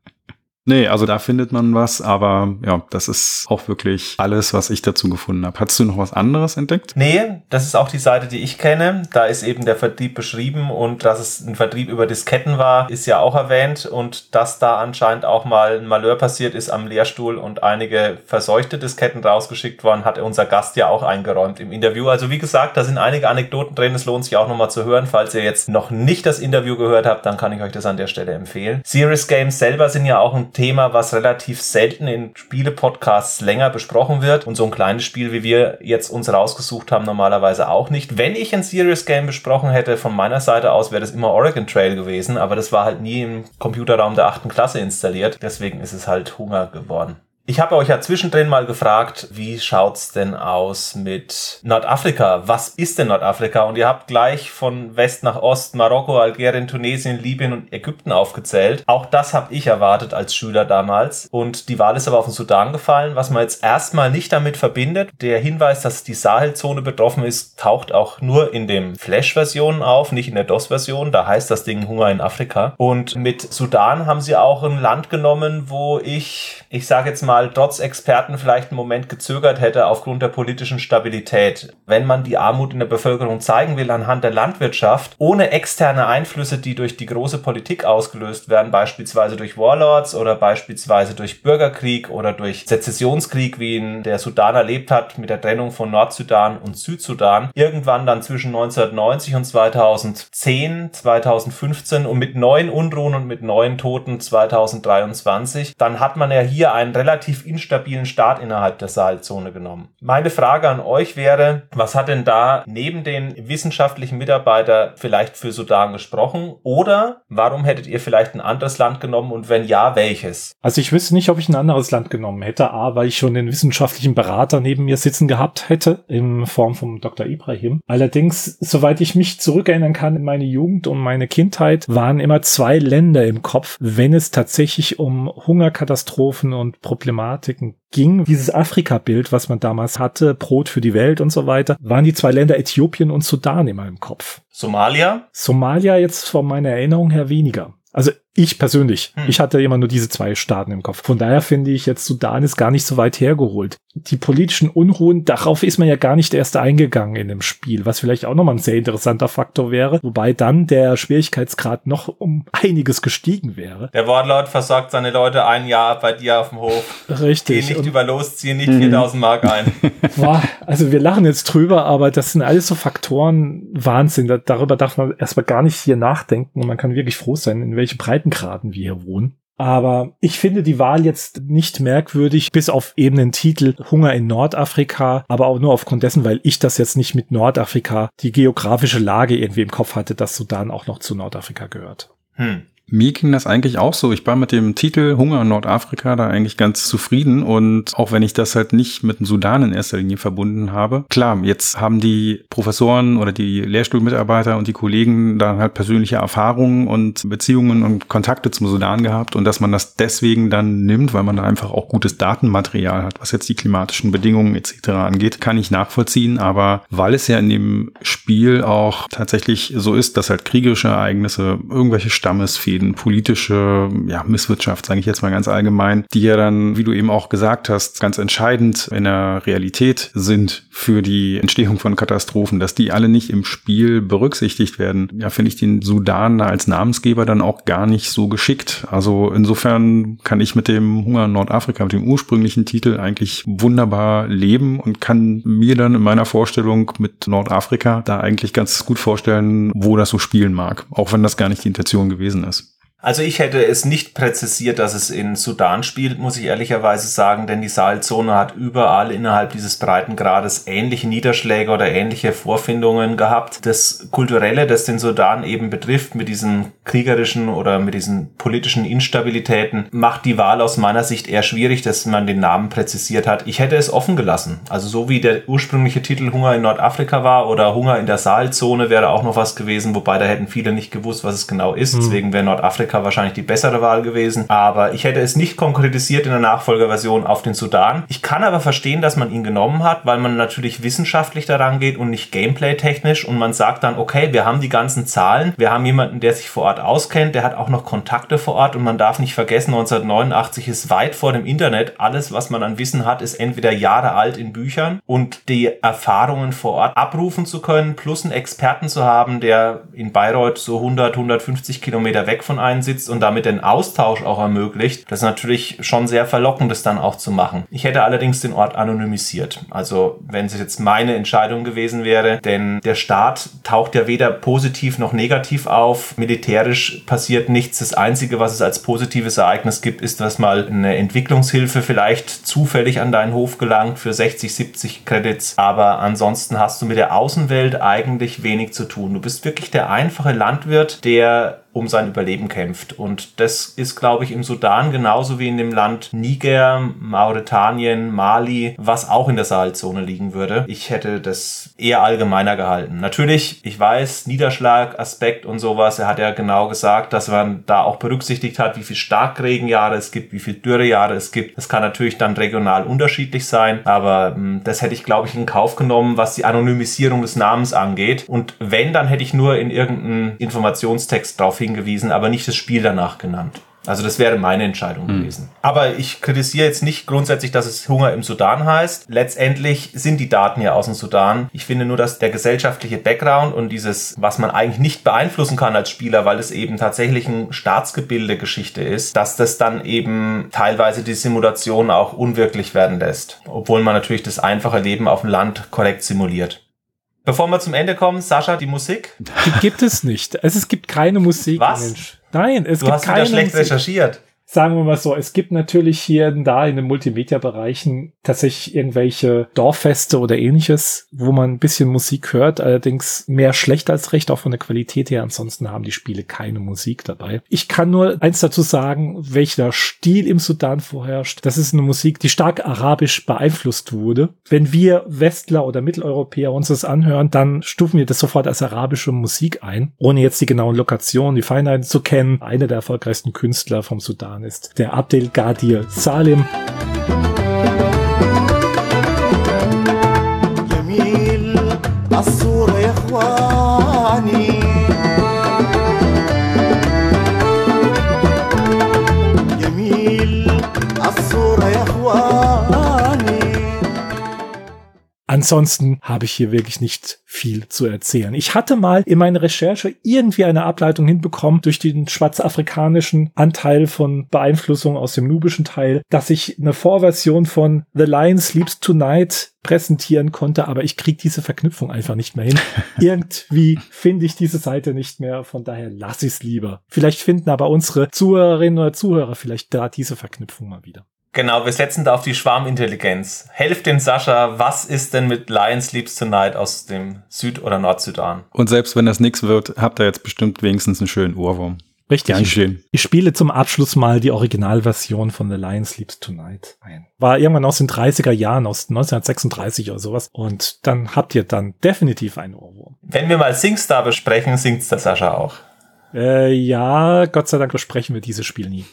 Nee, also da findet man was, aber ja, das ist auch wirklich alles, was ich dazu gefunden habe. Hattest du noch was anderes entdeckt? Nee, das ist auch die Seite, die ich kenne. Da ist eben der Vertrieb beschrieben und dass es ein Vertrieb über Disketten war, ist ja auch erwähnt und dass da anscheinend auch mal ein Malheur passiert ist am Lehrstuhl und einige verseuchte Disketten rausgeschickt worden, hat unser Gast ja auch eingeräumt im Interview. Also wie gesagt, da sind einige Anekdoten drin, es lohnt sich auch nochmal zu hören. Falls ihr jetzt noch nicht das Interview gehört habt, dann kann ich euch das an der Stelle empfehlen. Serious Games selber sind ja auch ein Thema, was relativ selten in Spiele-Podcasts länger besprochen wird und so ein kleines Spiel, wie wir jetzt uns rausgesucht haben, normalerweise auch nicht. Wenn ich ein Serious Game besprochen hätte, von meiner Seite aus wäre das immer Oregon Trail gewesen, aber das war halt nie im Computerraum der achten Klasse installiert. Deswegen ist es halt Hunger geworden. Ich habe euch ja zwischendrin mal gefragt, wie schaut's denn aus mit Nordafrika? Was ist denn Nordafrika? Und ihr habt gleich von West nach Ost Marokko, Algerien, Tunesien, Libyen und Ägypten aufgezählt. Auch das habe ich erwartet als Schüler damals. Und die Wahl ist aber auf den Sudan gefallen, was man jetzt erstmal nicht damit verbindet. Der Hinweis, dass die Sahelzone betroffen ist, taucht auch nur in dem Flash-Version auf, nicht in der DOS-Version. Da heißt das Ding Hunger in Afrika. Und mit Sudan haben sie auch ein Land genommen, wo ich, ich sage jetzt mal, trotz Experten vielleicht einen Moment gezögert hätte aufgrund der politischen Stabilität. Wenn man die Armut in der Bevölkerung zeigen will anhand der Landwirtschaft, ohne externe Einflüsse, die durch die große Politik ausgelöst werden, beispielsweise durch Warlords oder beispielsweise durch Bürgerkrieg oder durch Sezessionskrieg, wie ihn der Sudan erlebt hat mit der Trennung von Nordsudan und Südsudan, irgendwann dann zwischen 1990 und 2010, 2015 und mit neuen Unruhen und mit neuen Toten 2023, dann hat man ja hier einen relativ instabilen Staat innerhalb der Sahelzone genommen. Meine Frage an euch wäre, was hat denn da neben den wissenschaftlichen Mitarbeiter vielleicht für Sudan gesprochen? Oder warum hättet ihr vielleicht ein anderes Land genommen und wenn ja, welches? Also ich wüsste nicht, ob ich ein anderes Land genommen hätte. A, weil ich schon den wissenschaftlichen Berater neben mir sitzen gehabt hätte, in Form von Dr. Ibrahim. Allerdings, soweit ich mich zurückerinnern kann in meine Jugend und meine Kindheit, waren immer zwei Länder im Kopf, wenn es tatsächlich um Hungerkatastrophen und Problematiken ging. Dieses Afrika-Bild, was man damals hatte, Brot für die Welt und so weiter, waren die zwei Länder Äthiopien und Sudan immer im Kopf. Somalia? Somalia jetzt von meiner Erinnerung her weniger. Also ich persönlich, Hm. ich hatte immer nur diese zwei Staaten im Kopf. Von daher finde ich jetzt Sudan ist gar nicht so weit hergeholt. Die politischen Unruhen, darauf ist man ja gar nicht erst eingegangen in dem Spiel, was vielleicht auch nochmal ein sehr interessanter Faktor wäre, wobei dann der Schwierigkeitsgrad noch um einiges gestiegen wäre. Der Warlord versorgt seine Leute ein Jahr bei dir auf dem Hof. Geh Richtig. nicht Und- über los, zieh nicht 4000 Mark ein. Boah, also wir lachen jetzt drüber, aber das sind alles so Faktoren, Wahnsinn. Da, darüber darf man erstmal gar nicht hier nachdenken und man kann wirklich froh sein, in welche Breitengraden wir hier wohnen. Aber ich finde die Wahl jetzt nicht merkwürdig, bis auf eben den Titel Hunger in Nordafrika, aber auch nur aufgrund dessen, weil ich das jetzt nicht mit Nordafrika, die geografische Lage irgendwie im Kopf hatte, dass Sudan auch noch zu Nordafrika gehört. Hm. Mir ging das eigentlich auch so. Ich war mit dem Titel Hunger in Nordafrika da eigentlich ganz zufrieden und auch wenn ich das halt nicht mit dem Sudan in erster Linie verbunden habe. Klar, jetzt haben die Professoren oder die Lehrstuhlmitarbeiter und die Kollegen dann halt persönliche Erfahrungen und Beziehungen und Kontakte zum Sudan gehabt und dass man das deswegen dann nimmt, weil man da einfach auch gutes Datenmaterial hat, was jetzt die klimatischen Bedingungen etc. angeht, kann ich nachvollziehen. Aber weil es ja in dem Spiel auch tatsächlich so ist, dass halt kriegerische Ereignisse, irgendwelche Stammesfäden, politische ja, Misswirtschaft, sage ich jetzt mal ganz allgemein, die ja dann, wie du eben auch gesagt hast, ganz entscheidend in der Realität sind für die Entstehung von Katastrophen, dass die alle nicht im Spiel berücksichtigt werden, ja, finde ich den Sudan da als Namensgeber dann auch gar nicht so geschickt. Also insofern kann ich mit dem Hunger in Nordafrika, mit dem ursprünglichen Titel eigentlich wunderbar leben und kann mir dann in meiner Vorstellung mit Nordafrika da eigentlich ganz gut vorstellen, wo das so spielen mag, auch wenn das gar nicht die Intention gewesen ist. Also ich hätte es nicht präzisiert, dass es in Sudan spielt, muss ich ehrlicherweise sagen, denn die Sahelzone hat überall innerhalb dieses Breitengrades ähnliche Niederschläge oder ähnliche Vorfindungen gehabt. Das Kulturelle, das den Sudan eben betrifft, mit diesen kriegerischen oder mit diesen politischen Instabilitäten, macht die Wahl aus meiner Sicht eher schwierig, dass man den Namen präzisiert hat. Ich hätte es offen gelassen. Also so wie der ursprüngliche Titel Hunger in Nordafrika war oder Hunger in der Sahelzone wäre auch noch was gewesen, wobei da hätten viele nicht gewusst, was es genau ist. Mhm. Deswegen wäre Nordafrika Afrika wahrscheinlich die bessere Wahl gewesen. Aber ich hätte es nicht konkretisiert in der Nachfolgerversion auf den Sudan. Ich kann aber verstehen, dass man ihn genommen hat, weil man natürlich wissenschaftlich daran geht und nicht gameplay-technisch. Und man sagt dann, okay, wir haben die ganzen Zahlen, wir haben jemanden, der sich vor Ort auskennt, der hat auch noch Kontakte vor Ort und man darf nicht vergessen, 1989 ist weit vor dem Internet. Alles, was man an Wissen hat, ist entweder Jahre alt in Büchern und die Erfahrungen vor Ort abrufen zu können, plus einen Experten zu haben, der in Bayreuth so 100, 150 Kilometer weg von einem sitzt und damit den Austausch auch ermöglicht, das ist natürlich schon sehr verlockend, das dann auch zu machen. Ich hätte allerdings den Ort anonymisiert. Also wenn es jetzt meine Entscheidung gewesen wäre, denn der Staat taucht ja weder positiv noch negativ auf. Militärisch passiert nichts. Das Einzige, was es als positives Ereignis gibt, ist, dass mal eine Entwicklungshilfe vielleicht zufällig an deinen Hof gelangt für 60, 70 Credits. Aber ansonsten hast du mit der Außenwelt eigentlich wenig zu tun. Du bist wirklich der einfache Landwirt, der um sein Überleben kämpft. Und das ist, glaube ich, im Sudan genauso wie in dem Land Niger, Mauretanien, Mali, was auch in der Sahelzone liegen würde. Ich hätte das eher allgemeiner gehalten. Natürlich, ich weiß, Niederschlag, Aspekt und sowas. Er hat ja genau gesagt, dass man da auch berücksichtigt hat, wie viel Starkregenjahre es gibt, wie viel Dürrejahre es gibt. Das kann natürlich dann regional unterschiedlich sein, aber mh, hm, das hätte ich, glaube ich, in Kauf genommen, was die Anonymisierung des Namens angeht. Und wenn, dann hätte ich nur in irgendeinen Informationstext drauf hingewiesen, aber nicht das Spiel danach genannt. Also das wäre meine Entscheidung hm. gewesen. Aber ich kritisiere jetzt nicht grundsätzlich, dass es Hunger im Sudan heißt. Letztendlich sind die Daten ja aus dem Sudan. Ich finde nur, dass der gesellschaftliche Background und dieses, was man eigentlich nicht beeinflussen kann als Spieler, weil es eben tatsächlich ein Staatsgebilde-Geschichte ist, dass das dann eben teilweise die Simulation auch unwirklich werden lässt. Obwohl man natürlich das einfache Leben auf dem Land korrekt simuliert. Bevor wir zum Ende kommen, Sascha, die Musik? Die gibt es nicht. Also es gibt keine Musik. Was? Mensch. Nein, es du gibt hast keine wieder schlecht Musik. recherchiert sagen wir mal so, es gibt natürlich hier und da in den Multimedia-Bereichen tatsächlich irgendwelche Dorffeste oder ähnliches, wo man ein bisschen Musik hört, allerdings mehr schlecht als recht, auch von der Qualität her. Ansonsten haben die Spiele keine Musik dabei. Ich kann nur eins dazu sagen, welcher Stil im Sudan vorherrscht. Das ist eine Musik, die stark arabisch beeinflusst wurde. Wenn wir Westler oder Mitteleuropäer uns das anhören, dann stufen wir das sofort als arabische Musik ein, ohne jetzt die genauen Lokationen, die Feinheiten zu kennen. Einer der erfolgreichsten Künstler vom Sudan Iran ist, der Abdelgadir Salim. Ansonsten habe ich hier wirklich nicht viel zu erzählen. Ich hatte mal in meiner Recherche irgendwie eine Ableitung hinbekommen durch den schwarzafrikanischen Anteil von Beeinflussung aus dem nubischen Teil, dass ich eine Vorversion von The Lion Sleeps Tonight präsentieren konnte, aber ich kriege diese Verknüpfung einfach nicht mehr hin. Irgendwie finde ich diese Seite nicht mehr, von daher lasse ich es lieber. Vielleicht finden aber unsere Zuhörerinnen oder Zuhörer vielleicht da diese Verknüpfung mal wieder. Genau, wir setzen da auf die Schwarmintelligenz. Helft den Sascha, was ist denn mit Lion Sleeps Tonight aus dem Süd- oder Nordsudan? Und selbst wenn das nichts wird, habt ihr jetzt bestimmt wenigstens einen schönen Ohrwurm. Richtig. Dankeschön. Ich spiele zum Abschluss mal die Originalversion von The Lion Sleeps Tonight ein. War irgendwann aus den 30er Jahren, aus 1936 oder sowas. Und dann habt ihr dann definitiv einen Ohrwurm. Wenn wir mal SingStar besprechen, singt's der Sascha auch. Äh, ja, Gott sei Dank besprechen wir dieses Spiel nie.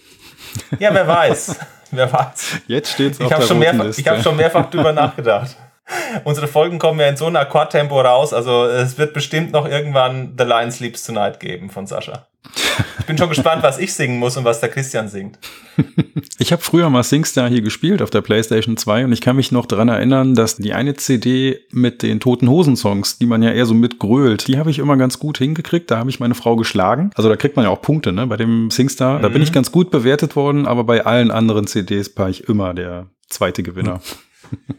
Ja, wer weiß. wer weiß. Jetzt steht's auf ich der schon mehrfach, Liste. Ich habe schon mehrfach drüber nachgedacht. Unsere Folgen kommen ja in so einem Akkordtempo raus, also es wird bestimmt noch irgendwann The Lion Sleeps Tonight geben von Sascha. Ich bin schon gespannt, was ich singen muss und was der Christian singt. Ich habe früher mal SingStar hier gespielt auf der PlayStation 2 und ich kann mich noch daran erinnern, dass die eine CD mit den Toten Hosen Songs, die man ja eher so mitgrölt, die habe ich immer ganz gut hingekriegt. Da habe ich meine Frau geschlagen. Also da kriegt man ja auch Punkte, ne? Bei dem SingStar. Mhm. Da bin ich mhm. ganz gut bewertet worden, aber bei allen anderen CDs war ich immer der zweite Gewinner.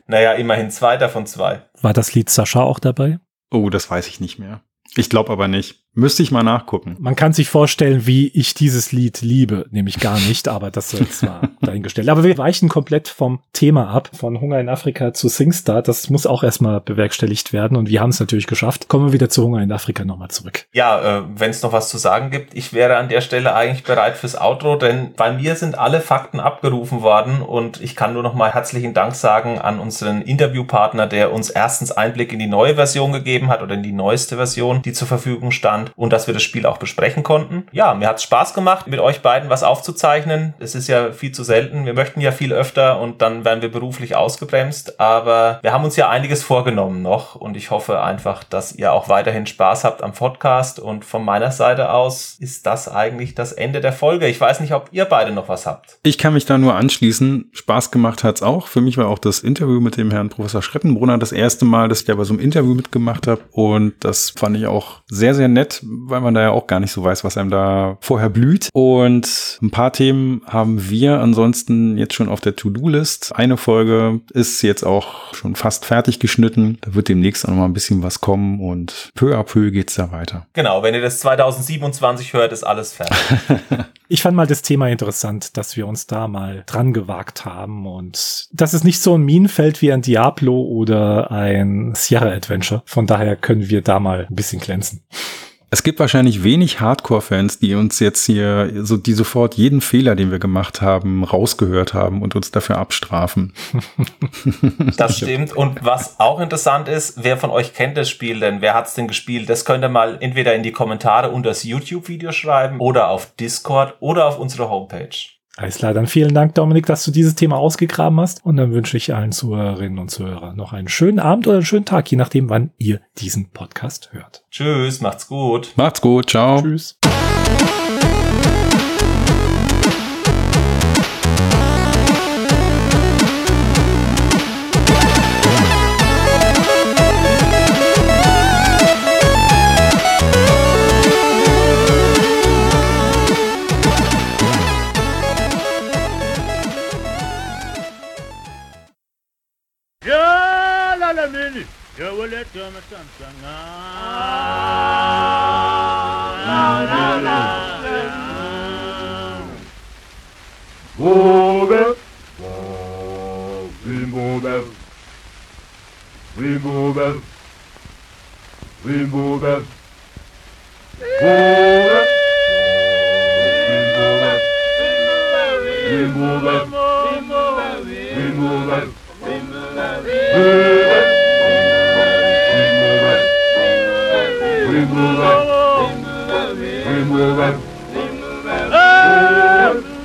Naja, immerhin zweiter von zwei. War das Lied Sascha auch dabei? Oh, das weiß ich nicht mehr. Ich glaube aber nicht. Müsste ich mal nachgucken. Man kann sich vorstellen, wie ich dieses Lied liebe, nämlich gar nicht, aber das soll zwar dahingestellt. Aber wir weichen komplett vom Thema ab, von Hunger in Afrika zu SingStar. Das muss auch erstmal bewerkstelligt werden und wir haben es natürlich geschafft. Kommen wir wieder zu Hunger in Afrika nochmal zurück. Ja, äh, wenn es noch was zu sagen gibt, ich wäre an der Stelle eigentlich bereit fürs Outro, denn bei mir sind alle Fakten abgerufen worden und ich kann nur noch mal herzlichen Dank sagen an unseren Interviewpartner, der uns erstens Einblick in die neue Version gegeben hat oder in die neueste Version, die zur Verfügung stand und dass wir das Spiel auch besprechen konnten. Ja, mir hat es Spaß gemacht, mit euch beiden was aufzuzeichnen. Es ist ja viel zu selten. Wir möchten ja viel öfter und dann werden wir beruflich ausgebremst, aber wir haben uns ja einiges vorgenommen noch und ich hoffe einfach, dass ihr auch weiterhin Spaß habt am Podcast und von meiner Seite aus ist das eigentlich das Ende der Folge. Ich weiß nicht, ob ihr beide noch was habt. Ich kann mich da nur anschließen. Spaß gemacht hat's auch. Für mich war auch das Interview mit dem Herrn Professor Schrettenbrunner das erste Mal, dass ich da bei so einem Interview mitgemacht habe und das fand ich auch sehr, sehr nett, weil man da ja auch gar nicht so weiß, was einem da vorher blüht. Und ein paar Themen haben wir ansonsten jetzt schon auf der To-Do-List. Eine Folge ist jetzt auch schon fast fertig geschnitten. Da wird demnächst auch noch mal ein bisschen was kommen und peu à peu geht's da weiter. Genau, wenn ihr das 2027 hört, ist alles fertig. Ich fand mal das Thema interessant, dass wir uns da mal dran gewagt haben und das ist nicht so ein Minenfeld wie ein Diablo oder ein Sierra Adventure. Von daher können wir da mal ein bisschen glänzen. Es gibt wahrscheinlich wenig Hardcore-Fans, die uns jetzt hier so, die sofort jeden Fehler, den wir gemacht haben, rausgehört haben und uns dafür abstrafen. Das stimmt. Und was auch interessant ist, wer von euch kennt das Spiel denn? Wer hat's denn gespielt? Das könnt ihr mal entweder in die Kommentare unter das YouTube-Video schreiben oder auf Discord oder auf unsere Homepage. Alles klar, dann vielen Dank, Dominik, dass du dieses Thema ausgegraben hast. Und dann wünsche ich allen Zuhörerinnen und Zuhörern noch einen schönen Abend oder einen schönen Tag, je nachdem, wann ihr diesen Podcast hört. Tschüss, macht's gut. Macht's gut, ciao. Tschüss. Wale tama sansanga. La la la. Move we move it, we move it, we move it, move it, we move it, we move it, we move it. Remove it. Remove it. moving. Keep moving.